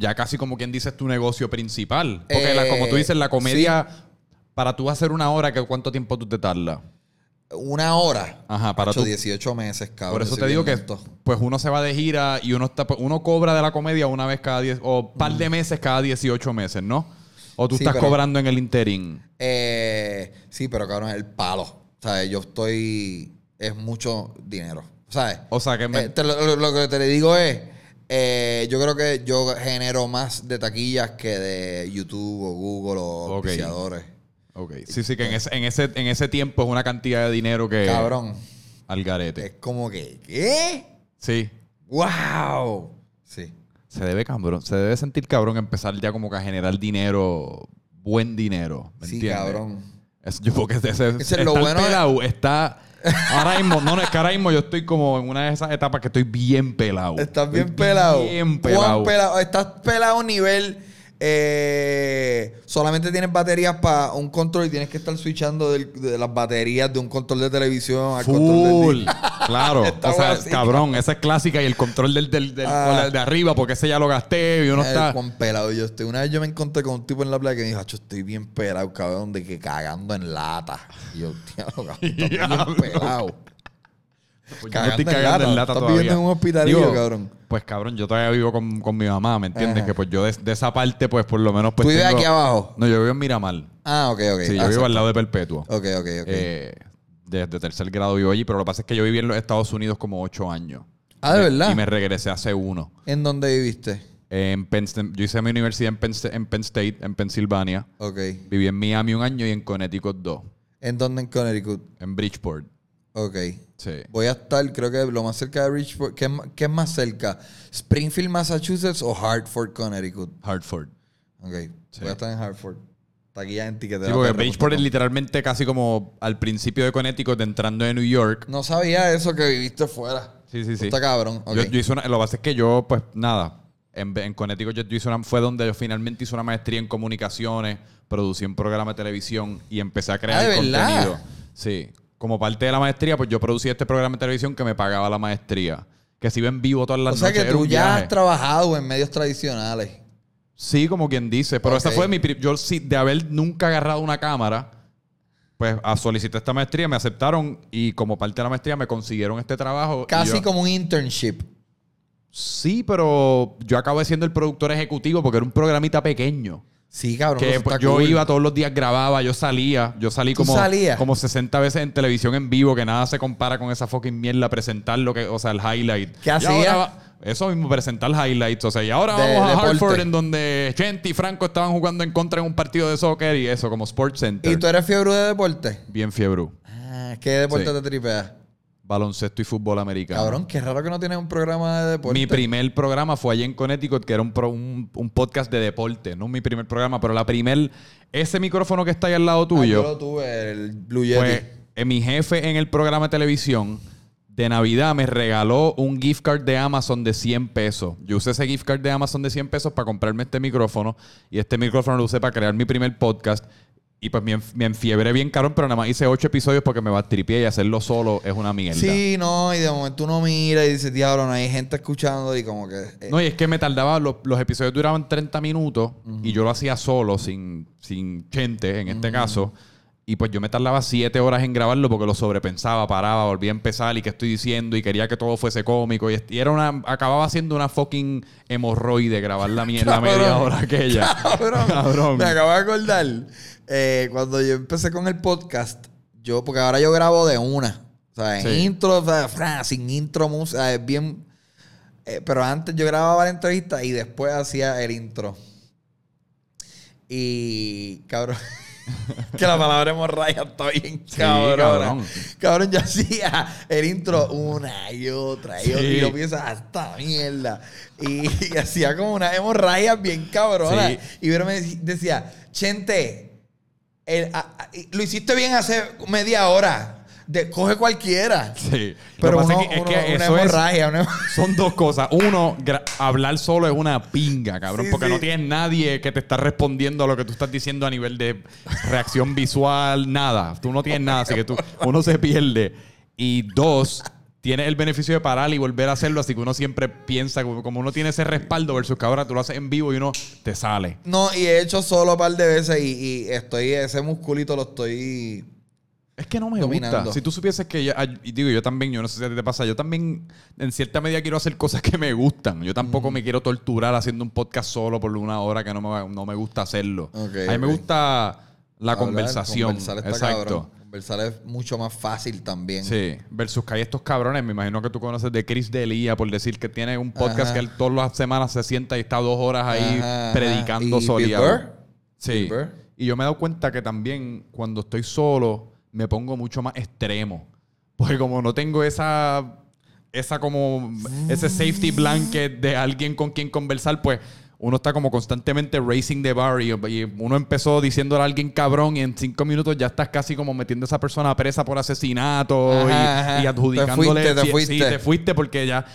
ya casi como quien dice es tu negocio principal. Porque la- Eh, como tú dices, la comedia, para tú hacer una hora, ¿qué- ¿cuánto tiempo tú te tardas? Una hora. Ajá, para tú. 18 meses, cabrón. Por eso te digo que lento. pues uno se va de gira y uno está uno cobra de la comedia una vez cada 10 o par de meses cada 18 meses, ¿no? O tú Sí, estás pero- cobrando en el interín. Eh, sí, pero cabrón, el palo. O sea, yo estoy. Es mucho dinero. ¿Sabes? O sea que me- Eh, te lo, lo- lo que te le digo es. Eh, yo creo que yo genero más de taquillas que de YouTube o Google o Ok. auspiciadores. Ok. Sí, sí, que en ese, en ese, en ese tiempo es una cantidad de dinero que. Cabrón. Al garete. Es como que. ¿Qué? Sí. ¡Wow! Sí. Se debe cabrón, se debe sentir cabrón empezar ya como que a generar dinero, buen dinero. ¿Me Sí, entiendes? cabrón. Es, yo porque ese, es lo bueno de- está. Ahora mismo, no, no, es que ahora mismo yo estoy como en una de esas etapas que estoy bien pelado. Estás Estoy bien pelado. Bien ¿Cuán pelado. pelado? Estás pelado nivel. Eh, solamente tienes baterías para un control y tienes que estar switchando del- de las baterías de un control de televisión al control Full. del. Claro. O sea, así. cabrón, esa es clásica y el control del, del, del- Ah. de arriba, porque ese ya lo gasté y uno Eh, está. pelado yo estoy. Una vez yo me encontré con un tipo en la playa que me dijo, "Acho, estoy bien pelado, cabrón, de que cagando en lata. Y yo, tío, cabrón, estás bien pelado. Pues yo Cagando no estoy en cagando lata. en lata Estás todavía. viviendo en un hospitalillo, Digo, cabrón. Pues cabrón, yo todavía vivo con, con mi mamá, ¿me entiendes? Ajá. Que pues yo de, de esa parte, pues por lo menos pues ¿Tú vives tengo- aquí abajo? No, yo vivo en Miramar. Ah, ok, ok. Sí, yo Ah, vivo al lado de Perpetuo. Ok, ok, ok. Eh, desde tercer grado vivo allí, pero lo que pasa es que yo viví en los Estados Unidos como ocho años. ah, ¿de verdad? Y me regresé hace uno. ¿En dónde viviste? En Penn Sta- yo hice mi universidad en Penn, Sta- en Penn State, en Pensilvania. Ok. Viví en Miami un año y en Connecticut dos. ¿En dónde en Connecticut? En Bridgeport. Ok. Sí. Voy a estar, creo que lo más cerca de Richport. ¿Qué, es ma- qué es más cerca? ¿Springfield, Massachusetts o Hartford, Connecticut? Hartford. Ok. Sí. Voy a estar en Hartford. Está aquí ya en tiquetera. Sí, porque Bridgeport es literalmente casi como al principio de Connecticut, entrando de New York. No sabía eso que viviste fuera. Sí, sí, sí. Está cabrón. Yo, yo hice una, lo que pasa es que yo, pues nada, en, en Connecticut yo, yo hice una, fue donde yo finalmente hice una maestría en comunicaciones, producí un programa de televisión y empecé a crear Ah, ¿de verdad? contenido. Sí. Como parte de la maestría, pues yo producí este programa de televisión que me pagaba la maestría. Que se iba en vivo todas las o sea noches. que tú ya viaje. has trabajado en medios tradicionales. Sí, como quien dice. Pero esa Ok. fue mi... Yo sí, de haber nunca agarrado una cámara, pues a solicité esta maestría, me aceptaron y como parte de la maestría me consiguieron este trabajo. Casi yo- como un internship. Sí, pero yo acabé siendo el productor ejecutivo porque era un programita pequeño. Sí, cabrón. Que pues, yo cool. iba todos los días, grababa, yo salía. Yo salí ¿Tú como, salías? como 60 veces en televisión en vivo, que nada se compara con esa fucking mierda, presentar lo que, o sea, el highlight. ¿Qué hacía? Eso mismo, presentar highlights. O sea, y ahora De vamos a deporte. Hartford, en donde Chente y Franco estaban jugando en contra en un partido de soccer y eso, como Sports Center. ¿Y tú eres fiebre de deporte? Bien fiebre. Ah, ¿qué deporte Sí. te tripeas? Baloncesto y fútbol americano. Cabrón, qué raro que no tienes un programa de deporte. Mi primer programa fue allí en Connecticut, que era un, pro- un, un podcast de deporte. No mi primer programa, pero la primer... Ese micrófono que está ahí al lado Ah, yo tuyo lo tuve, el Blue Yeti. fue eh, mi jefe en el programa de televisión de Navidad me regaló un gift card de Amazon de 100 pesos. Yo usé ese gift card de Amazon de 100 pesos para comprarme este micrófono y este micrófono lo usé para crear mi primer podcast. Y pues me, me enfiebré bien caro, pero nada más hice 8 episodios porque me va a tripiar y hacerlo solo es una mierda. Sí, no, y de momento uno mira y dice, diablo, no hay gente escuchando y como que... eh, No, y es que me tardaba, los, los episodios duraban 30 minutos y yo lo hacía solo, sin, sin gente en este caso. Y pues yo me tardaba 7 horas en grabarlo porque lo sobrepensaba, paraba, volvía a empezar y qué estoy diciendo y quería que todo fuese cómico. Y, era una, acababa siendo una fucking hemorroide grabar la, mier- la media hora aquella. Cabrón. Cabrón. Me acabo de acordar. eh, cuando yo empecé con el podcast, yo, porque ahora yo grabo de una. O sea, en Sí. intro, o sea, sin intro, música, es bien. eh, pero antes yo grababa la entrevista y después hacía el intro. Y, cabrón. que la palabra hemorragia está bien Sí, cabrón. cabrón. Yo hacía el intro una y otra y Sí. otra. Y yo pienso, hasta mierda. Y, y hacía como una hemorragia bien cabrona. Sí. Y Vero me dec- decía, Chente, el- a- a- lo hiciste bien hace media hora. De, coge cualquiera. Sí. Pero uno, es que, es uno- que una eso es, hemorragia, una- son dos cosas. Uno, hablar solo es una pinga, cabrón, Sí, porque sí. no tienes nadie que te está respondiendo a lo que tú estás diciendo a nivel de reacción visual, nada. Tú no tienes nada, así que tú, uno se pierde. Y dos, tienes el beneficio de parar y volver a hacerlo, así que uno siempre piensa, como como uno tiene ese respaldo versus que ahora tú lo haces en vivo y uno te sale. No, y he hecho solo un par de veces y, y estoy, ese musculito lo estoy... Es que no me Dominando. gusta. Si tú supieses que yo, ay, y digo, yo también, yo no sé si a ti te pasa, yo también en cierta medida quiero hacer cosas que me gustan. Yo tampoco me quiero torturar haciendo un podcast solo por una hora que no me, no me gusta hacerlo. Ok, a mí me gusta la hablar, conversación. Conversar está Exacto. cabrón. Conversar es mucho más fácil también. Sí, versus que hay estos cabrones, me imagino que tú conoces de Chris Delia, por decir que tiene un podcast Ajá. que él todas las semanas se sienta y está dos horas ahí Ajá, predicando ajá. ¿Y soleado. Bill Burr? Sí. Bill Burr. Y yo me he dado cuenta que también cuando estoy solo me pongo mucho más extremo. Porque como no tengo esa, esa como, ese safety blanket de alguien con quien conversar, pues uno está como constantemente racing the bar y, y uno empezó diciéndole a alguien cabrón y en cinco minutos ya estás casi como metiendo a esa persona presa por asesinato y- Ajá, ajá. y, adjudicándole. Te fuiste, te sí, fuiste. sí, te fuiste porque ya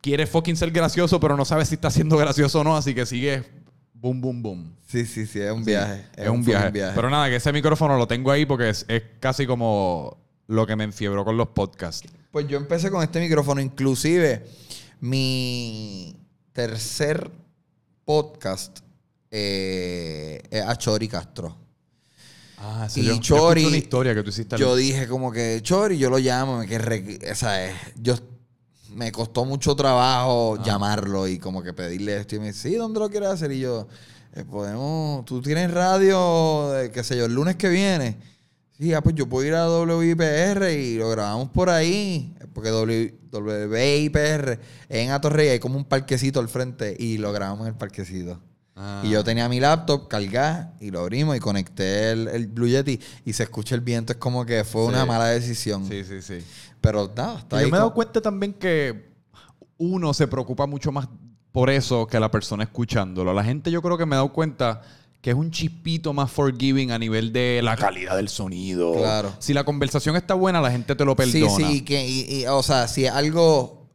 quieres fucking ser gracioso, pero no sabes si está siendo gracioso o no, así que sigues boom, boom, boom. Sí, sí, sí, es un viaje. Es, un viaje. Pero nada, que ese micrófono lo tengo ahí porque es, es casi como lo que me enfiebró con los podcasts. Pues yo empecé con este micrófono. Inclusive, mi tercer podcast eh, es a Chori Castro. Ah, sí, yo- yo Chori- escuché una historia que tú hiciste. Yo dije como que, Chori, yo lo llamo, que re- esa es, yo me costó mucho trabajo Ah. llamarlo y como que pedirle esto y me dice, sí, ¿dónde lo quieres hacer? Y yo, eh, podemos, tú tienes radio, eh, qué sé yo, el lunes que viene. Sí, ah, pues yo puedo ir a WIPR y lo grabamos por ahí, porque W- WIPR en Atorrey, hay como un parquecito al frente y lo grabamos en el parquecito. Ah. Y yo tenía mi laptop cargada y lo abrimos y conecté el, el Blue Yeti y se escucha el viento. Es como que fue Sí. una mala decisión. Sí, sí, sí. Pero nada, está ahí. yo me he dado cuenta también que uno se preocupa mucho más por eso que la persona escuchándolo. La gente yo creo que me he dado cuenta que es un chispito más forgiving a nivel de la calidad del sonido. Claro. Si la conversación está buena, la gente te lo perdona. Sí, sí, que, y- y, o sea, si es algo,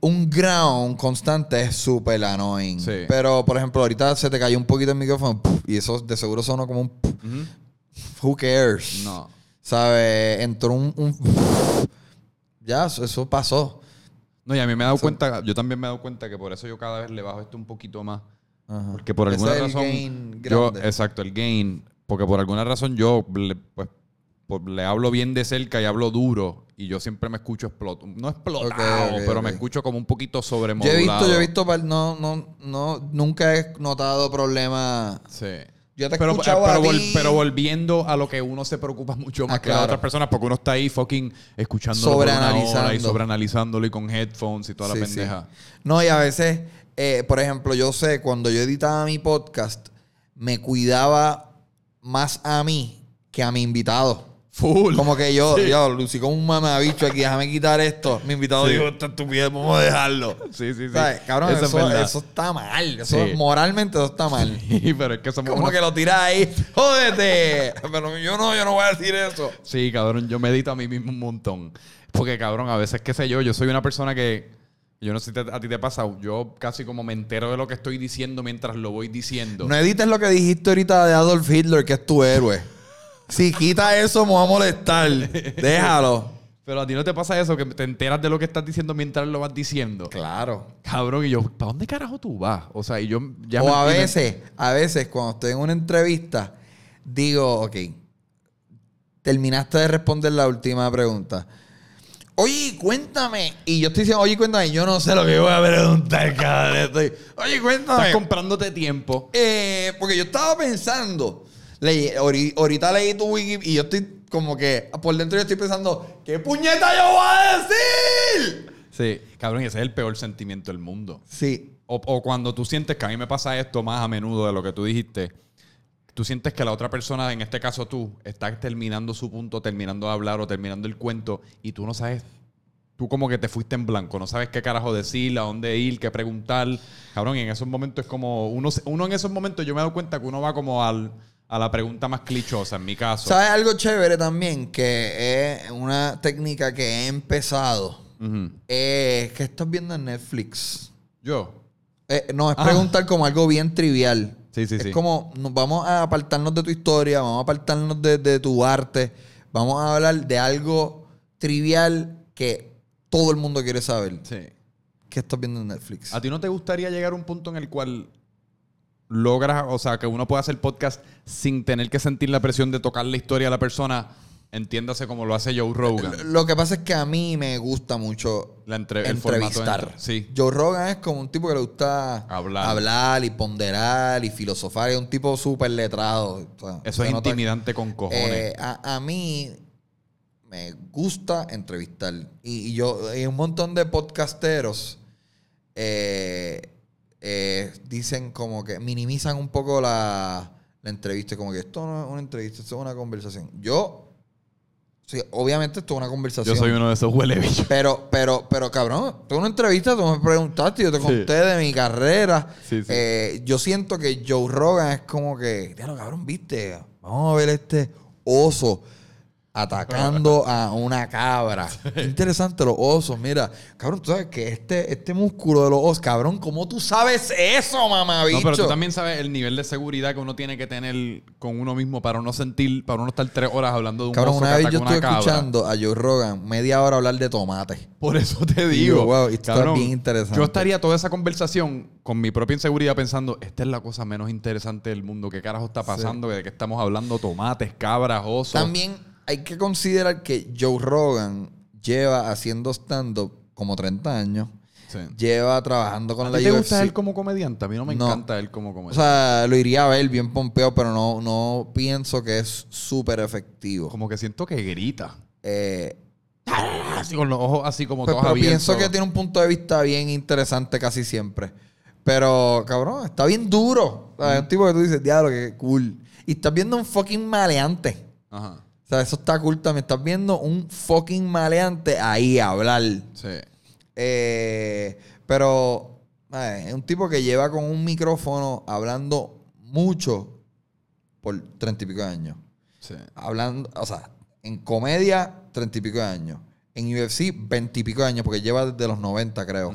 un ground constante es súper annoying. Sí. Pero, por ejemplo, ahorita se te cayó un poquito el micrófono y eso de seguro sonó como un... Who cares? No. ¿Sabes? Entró un... un ya, eso, eso pasó. No, y a mí me he dado cuenta, yo también me he dado cuenta que por eso yo cada vez le bajo esto un poquito más. Ajá. Porque por alguna es el razón. gain yo, exacto, el gain. Porque por alguna razón yo le, pues, le hablo bien de cerca y hablo duro. Y yo siempre me escucho exploto. No explotado, pero me escucho como un poquito Yo sobremodulado. he visto, yo he visto, no, no, no, nunca he notado problemas. Sí. Yo te Pero, pero, a vol- ti. pero volviendo a lo que uno se preocupa mucho más Ah, que las claro. otras personas, porque uno está ahí fucking una hora y Sobreanalizando. sobreanalizándolo y con headphones y toda la Sí, sí. pendeja. No, y a veces, eh, por ejemplo, yo sé, cuando yo editaba mi podcast, me cuidaba más a mí que a mi invitado. Full. Como que yo, Sí. yo lucí como un mamabicho aquí, déjame quitar esto. Mi invitado Sí. dijo, esta estupidez, vamos a dejarlo. Sí, sí, sí. ¿Sabes? Cabrón, Eso eso, eso está mal. Eso, Sí. Moralmente eso está mal. Sí, pero es que somos Como que lo tiras ahí, jódete. Pero yo no, yo no voy a decir eso. Sí, cabrón, yo medito a mí mismo un montón. Porque, cabrón, a veces, qué sé yo, yo soy una persona que. Yo no sé si te- a ti te pasa. Yo casi como me entero de lo que estoy diciendo mientras lo voy diciendo. No edites lo que dijiste ahorita de Adolf Hitler, que es tu héroe. Si quita eso, me va a molestar. Déjalo. Pero a ti no te pasa eso, que te enteras de lo que estás diciendo mientras lo vas diciendo. Claro. Cabrón, y yo, ¿para dónde carajo tú vas? O sea, y yo ya o me- a me- veces, a veces cuando estoy en una entrevista, digo, ok, terminaste de responder la última pregunta. Oye, cuéntame. Y yo estoy diciendo, oye, cuéntame. Yo no sé lo que voy a preguntar, cabrón. Estoy, oye, cuéntame. Estás comprándote tiempo. Eh, porque yo estaba pensando, leí- ori- ahorita leí tu wiki y yo estoy como que por dentro yo estoy pensando, ¿qué puñeta yo voy a decir? Sí, cabrón, y ese es el peor sentimiento del mundo. Sí. O, o cuando tú sientes que a mí me pasa esto más a menudo de lo que tú dijiste, tú sientes que la otra persona, en este caso tú, está terminando su punto, terminando de hablar o terminando el cuento y tú no sabes, tú como que te fuiste en blanco, no sabes qué carajo decir, a dónde ir, qué preguntar. Cabrón, y en esos momentos es como, uno, uno en esos momentos yo me he dado cuenta que uno va como al, a la pregunta más clichosa, en mi caso. ¿Sabes algo chévere también? Que es una técnica que he empezado. Ujú. Eh, ¿Qué estás viendo en Netflix? Yo. Eh, no, es Ah. preguntar como algo bien trivial. Sí, sí, es sí. como, nos vamos a apartarnos de tu historia, vamos a apartarnos de, de tu arte, vamos a hablar de algo trivial que todo el mundo quiere saber. Sí. ¿Qué estás viendo en Netflix? ¿A ti no te gustaría llegar a un punto en el cual logras, o sea, que uno pueda hacer podcast sin tener que sentir la presión de tocar la historia a la persona? Entiéndase como lo hace Joe Rogan. Lo que pasa es que a mí me gusta mucho La entre- entrevistar. sí. Joe Rogan es como un tipo que le gusta Hablar. hablar y ponderar y filosofar. Es un tipo súper letrado. O sea, Eso es intimidante con cojones. Eh, a, a mí me gusta entrevistar. Y, y yo, hay un montón de podcasteros eh, eh, dicen como que minimizan un poco la, la entrevista. Como que esto no es una entrevista, esto es una conversación. Yo, sí, obviamente esto es una conversación. Yo soy uno de esos huele bichos. Pero, pero, pero cabrón, tú una entrevista, tú me preguntaste, yo te Sí. conté de mi carrera. Sí. Eh, yo siento que Joe Rogan es como que, diablo, cabrón, viste, vamos a ver este oso atacando a una cabra. Qué interesante los osos, mira. Cabrón, tú sabes que este, este músculo de los osos, cabrón, ¿cómo tú sabes eso, mamá, bicho? No, pero tú también sabes el nivel de seguridad que uno tiene que tener con uno mismo para no sentir, para uno estar tres horas hablando de un Cabrón, oso una vez yo cabra. escuchando a Joe Rogan media hora hablar de tomate. Por eso te Digo, digo. wow, esto está cabrón, bien interesante. Yo estaría toda esa conversación con mi propia inseguridad pensando, esta es la cosa menos interesante del mundo. ¿Qué carajo está pasando? ¿De qué estamos hablando? Tomates, cabras, osos. También hay que considerar que Joe Rogan lleva haciendo stand-up como 30 años. Sí. Lleva trabajando con ¿A la ti te UFC. gusta él como comediante? A mí no me No. encanta él como O comediante. sea, lo iría a ver bien pompeado, pero no, no pienso que es súper efectivo. como que siento que grita. Eh, Así con los ojos así como pues, todos pero abiertos. pienso que tiene un punto de vista bien interesante casi siempre. Pero, cabrón, está bien duro. O sea, Es un tipo que tú dices, diablo, que cool. Y estás viendo un fucking maleante. Ajá. Sea, eso está cool también. Estás viendo un fucking maleante ahí hablar. Sí. Eh, pero eh, es un tipo que lleva con un micrófono hablando mucho por treinta y pico de años. Sí. Hablando, o sea, en comedia, treinta y pico de años. En UFC, veinte y pico de años, porque lleva desde los 90, creo.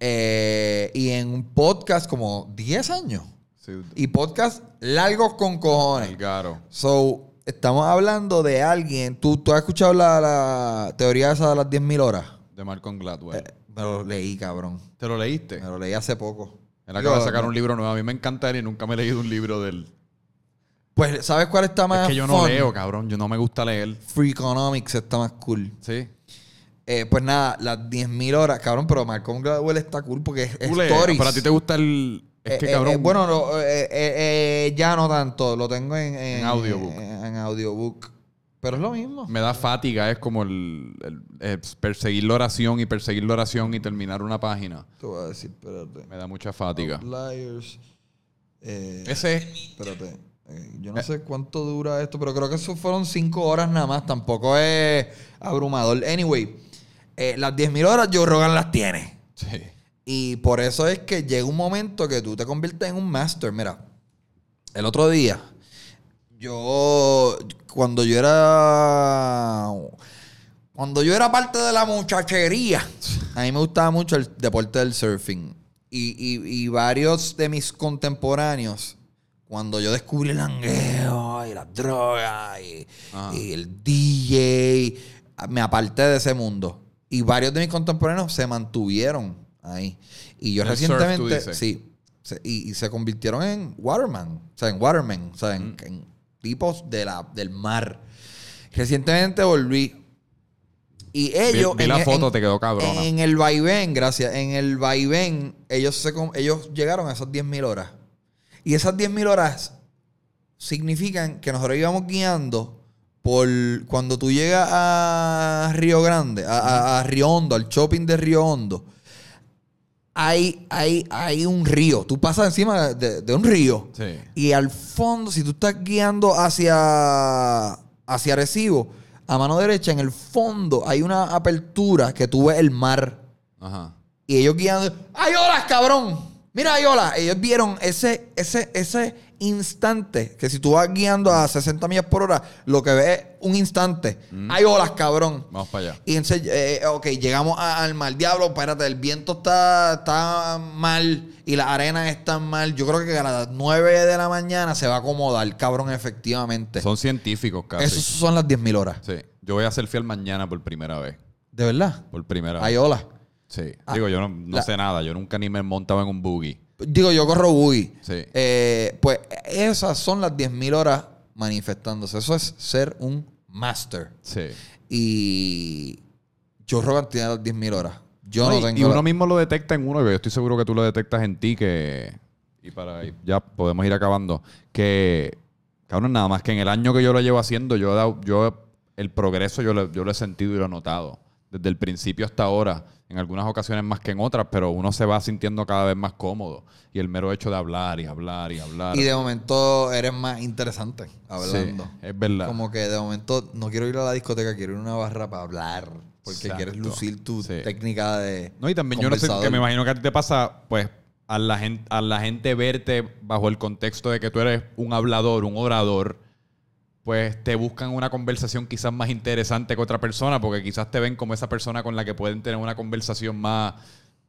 Eh, y en un podcast, como 10 años. Sí. Y podcast largos con cojones. Delgaro. So, estamos hablando de alguien. ¿Tú, tú has escuchado la, la teoría esa de las 10.000 horas? De Malcolm Gladwell. Eh, me lo leí, cabrón. ¿Te lo leíste? Me lo leí hace poco. Él acaba de sacar no. un libro nuevo. A mí me encanta él y nunca me he leído un libro de él. Pues, ¿sabes cuál está más Es que yo no fun? leo, cabrón. Yo no me gusta leer. Free Economics está más cool. Sí. Eh, pues nada, las 10.000 horas, cabrón, pero Malcolm Gladwell está cool porque es, es stories. Pero a ti te gusta el... Es que, eh, cabrón... eh, bueno, no, eh, ya no tanto. Lo tengo en, En audiobook. En, en audiobook. Pero es lo mismo. Me da fátiga. Es como el, el- el perseguir la oración y perseguir la oración y terminar una página. Te voy a decir, espérate. Me da mucha. Outliers. Eh, Ese... Espérate. Eh, yo no sé cuánto dura esto, pero creo que eso fueron cinco horas nada más. Tampoco es abrumador. Anyway, las 10.000 horas Joe Rogan las tiene. Sí. Y por eso es que llega un momento que tú te conviertes en un master. Mira, el otro día, yo, cuando yo era Cuando yo era parte de la muchachería, a mí me gustaba mucho el deporte del surfing. Y, y- y varios de mis contemporáneos, cuando yo descubrí el langueo y las drogas y, y el DJ, me aparté de ese mundo. Y varios de mis contemporáneos se mantuvieron ahí. Y yo el recientemente, sí, se- y, y se convirtieron en waterman, o sea, en watermen, o sea, en, en tipos de la, del mar. Recientemente volví. Y ellos. vi la en- foto, en- te quedó cabrona. En el vaivén, gracias. En el vaivén, ellos, se, ellos llegaron a esas 10.000 horas. Y esas 10.000 horas significan que nosotros íbamos guiando por. Cuando tú llegas a Río Grande, a, a- a Río Hondo, al shopping de Río Hondo, hay, hay, hay un río. Tú pasas encima de, de un río. Sí. Y al fondo, si tú estás guiando hacia, hacia Arecibo, a mano derecha, en el fondo hay una apertura que tú ves el mar. Ajá. Y ellos guiando. ¡Hay olas, cabrón! Mira, hay olas. Ellos vieron ese, ese, ese instante que si tú vas guiando a 60 millas por hora, lo que ves es un instante. Hay olas, cabrón. Vamos para allá. Y entonces, eh, ok, llegamos a- al mar. Diablo, espérate, el viento está, está mal y la arena está mal. Yo creo que a las 9 de la mañana se va a acomodar, cabrón, efectivamente. Son científicos casi. Esas son las 10.000 horas. Sí. Yo voy a ser fiel mañana por primera vez. ¿De verdad? Por primera Hay vez. olas. Sí. Ah, Digo, yo no, no la- sé nada. Yo nunca ni me montaba en un buggy. Digo, yo corro buggy. Sí. Eh, pues esas son las 10.000 horas manifestándose. Eso es ser un master. Sí. Y yo Rogan tiene las 10.000 horas. Yo No, no, y, tengo. y uno la- mismo lo detecta en uno, yo estoy seguro que tú lo detectas en ti, que. Y para ya podemos ir acabando. Que. Cabrón, nada más que en el año que yo lo llevo haciendo, yo he dado- yo el progreso yo lo, yo lo he sentido y lo he notado. Desde el principio hasta ahora. En algunas ocasiones más que en otras, pero uno se va sintiendo cada vez más cómodo. Y el mero hecho de hablar y hablar y hablar. Y de momento eres más interesante hablando. Sí, es verdad. Como que de momento no quiero ir a la discoteca, quiero ir a una barra para hablar. Porque Exacto. quieres lucir tu Sí. técnica de. No, y también yo no sé, que me imagino que a ti te pasa, pues, a la, gente, a la gente verte bajo el contexto de que tú eres un hablador, un orador, pues te buscan una conversación quizás más interesante que otra persona, porque quizás te ven como esa persona con la que pueden tener una conversación más,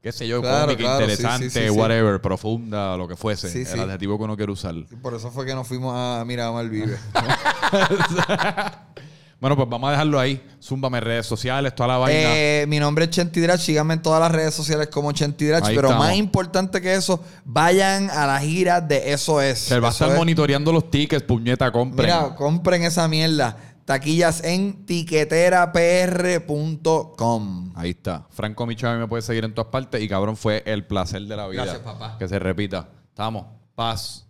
qué sé yo, Claro, cómica, claro, sí, interesante, sí, sí, sí. whatever, profunda, lo que fuese, el adjetivo que uno quiere usar. Por eso fue que nos fuimos a Miramar Vive. Bueno, pues vamos a dejarlo ahí. Zúmbame redes sociales, toda la vaina. Eh, mi nombre es Chenti Drach. Síganme en todas las redes sociales como Chenti Drach. Ahí Pero estamos. más importante que eso, vayan a la gira de Eso Es. Se va a estar es- monitoreando los tickets, puñeta, compren. Mira, compren esa mierda. Taquillas en tiqueterapr.com. Ahí está. Franco Michavi me puede seguir en todas partes. Y cabrón, fue el placer de la vida. Gracias, papá. Que se repita. Estamos. Paz.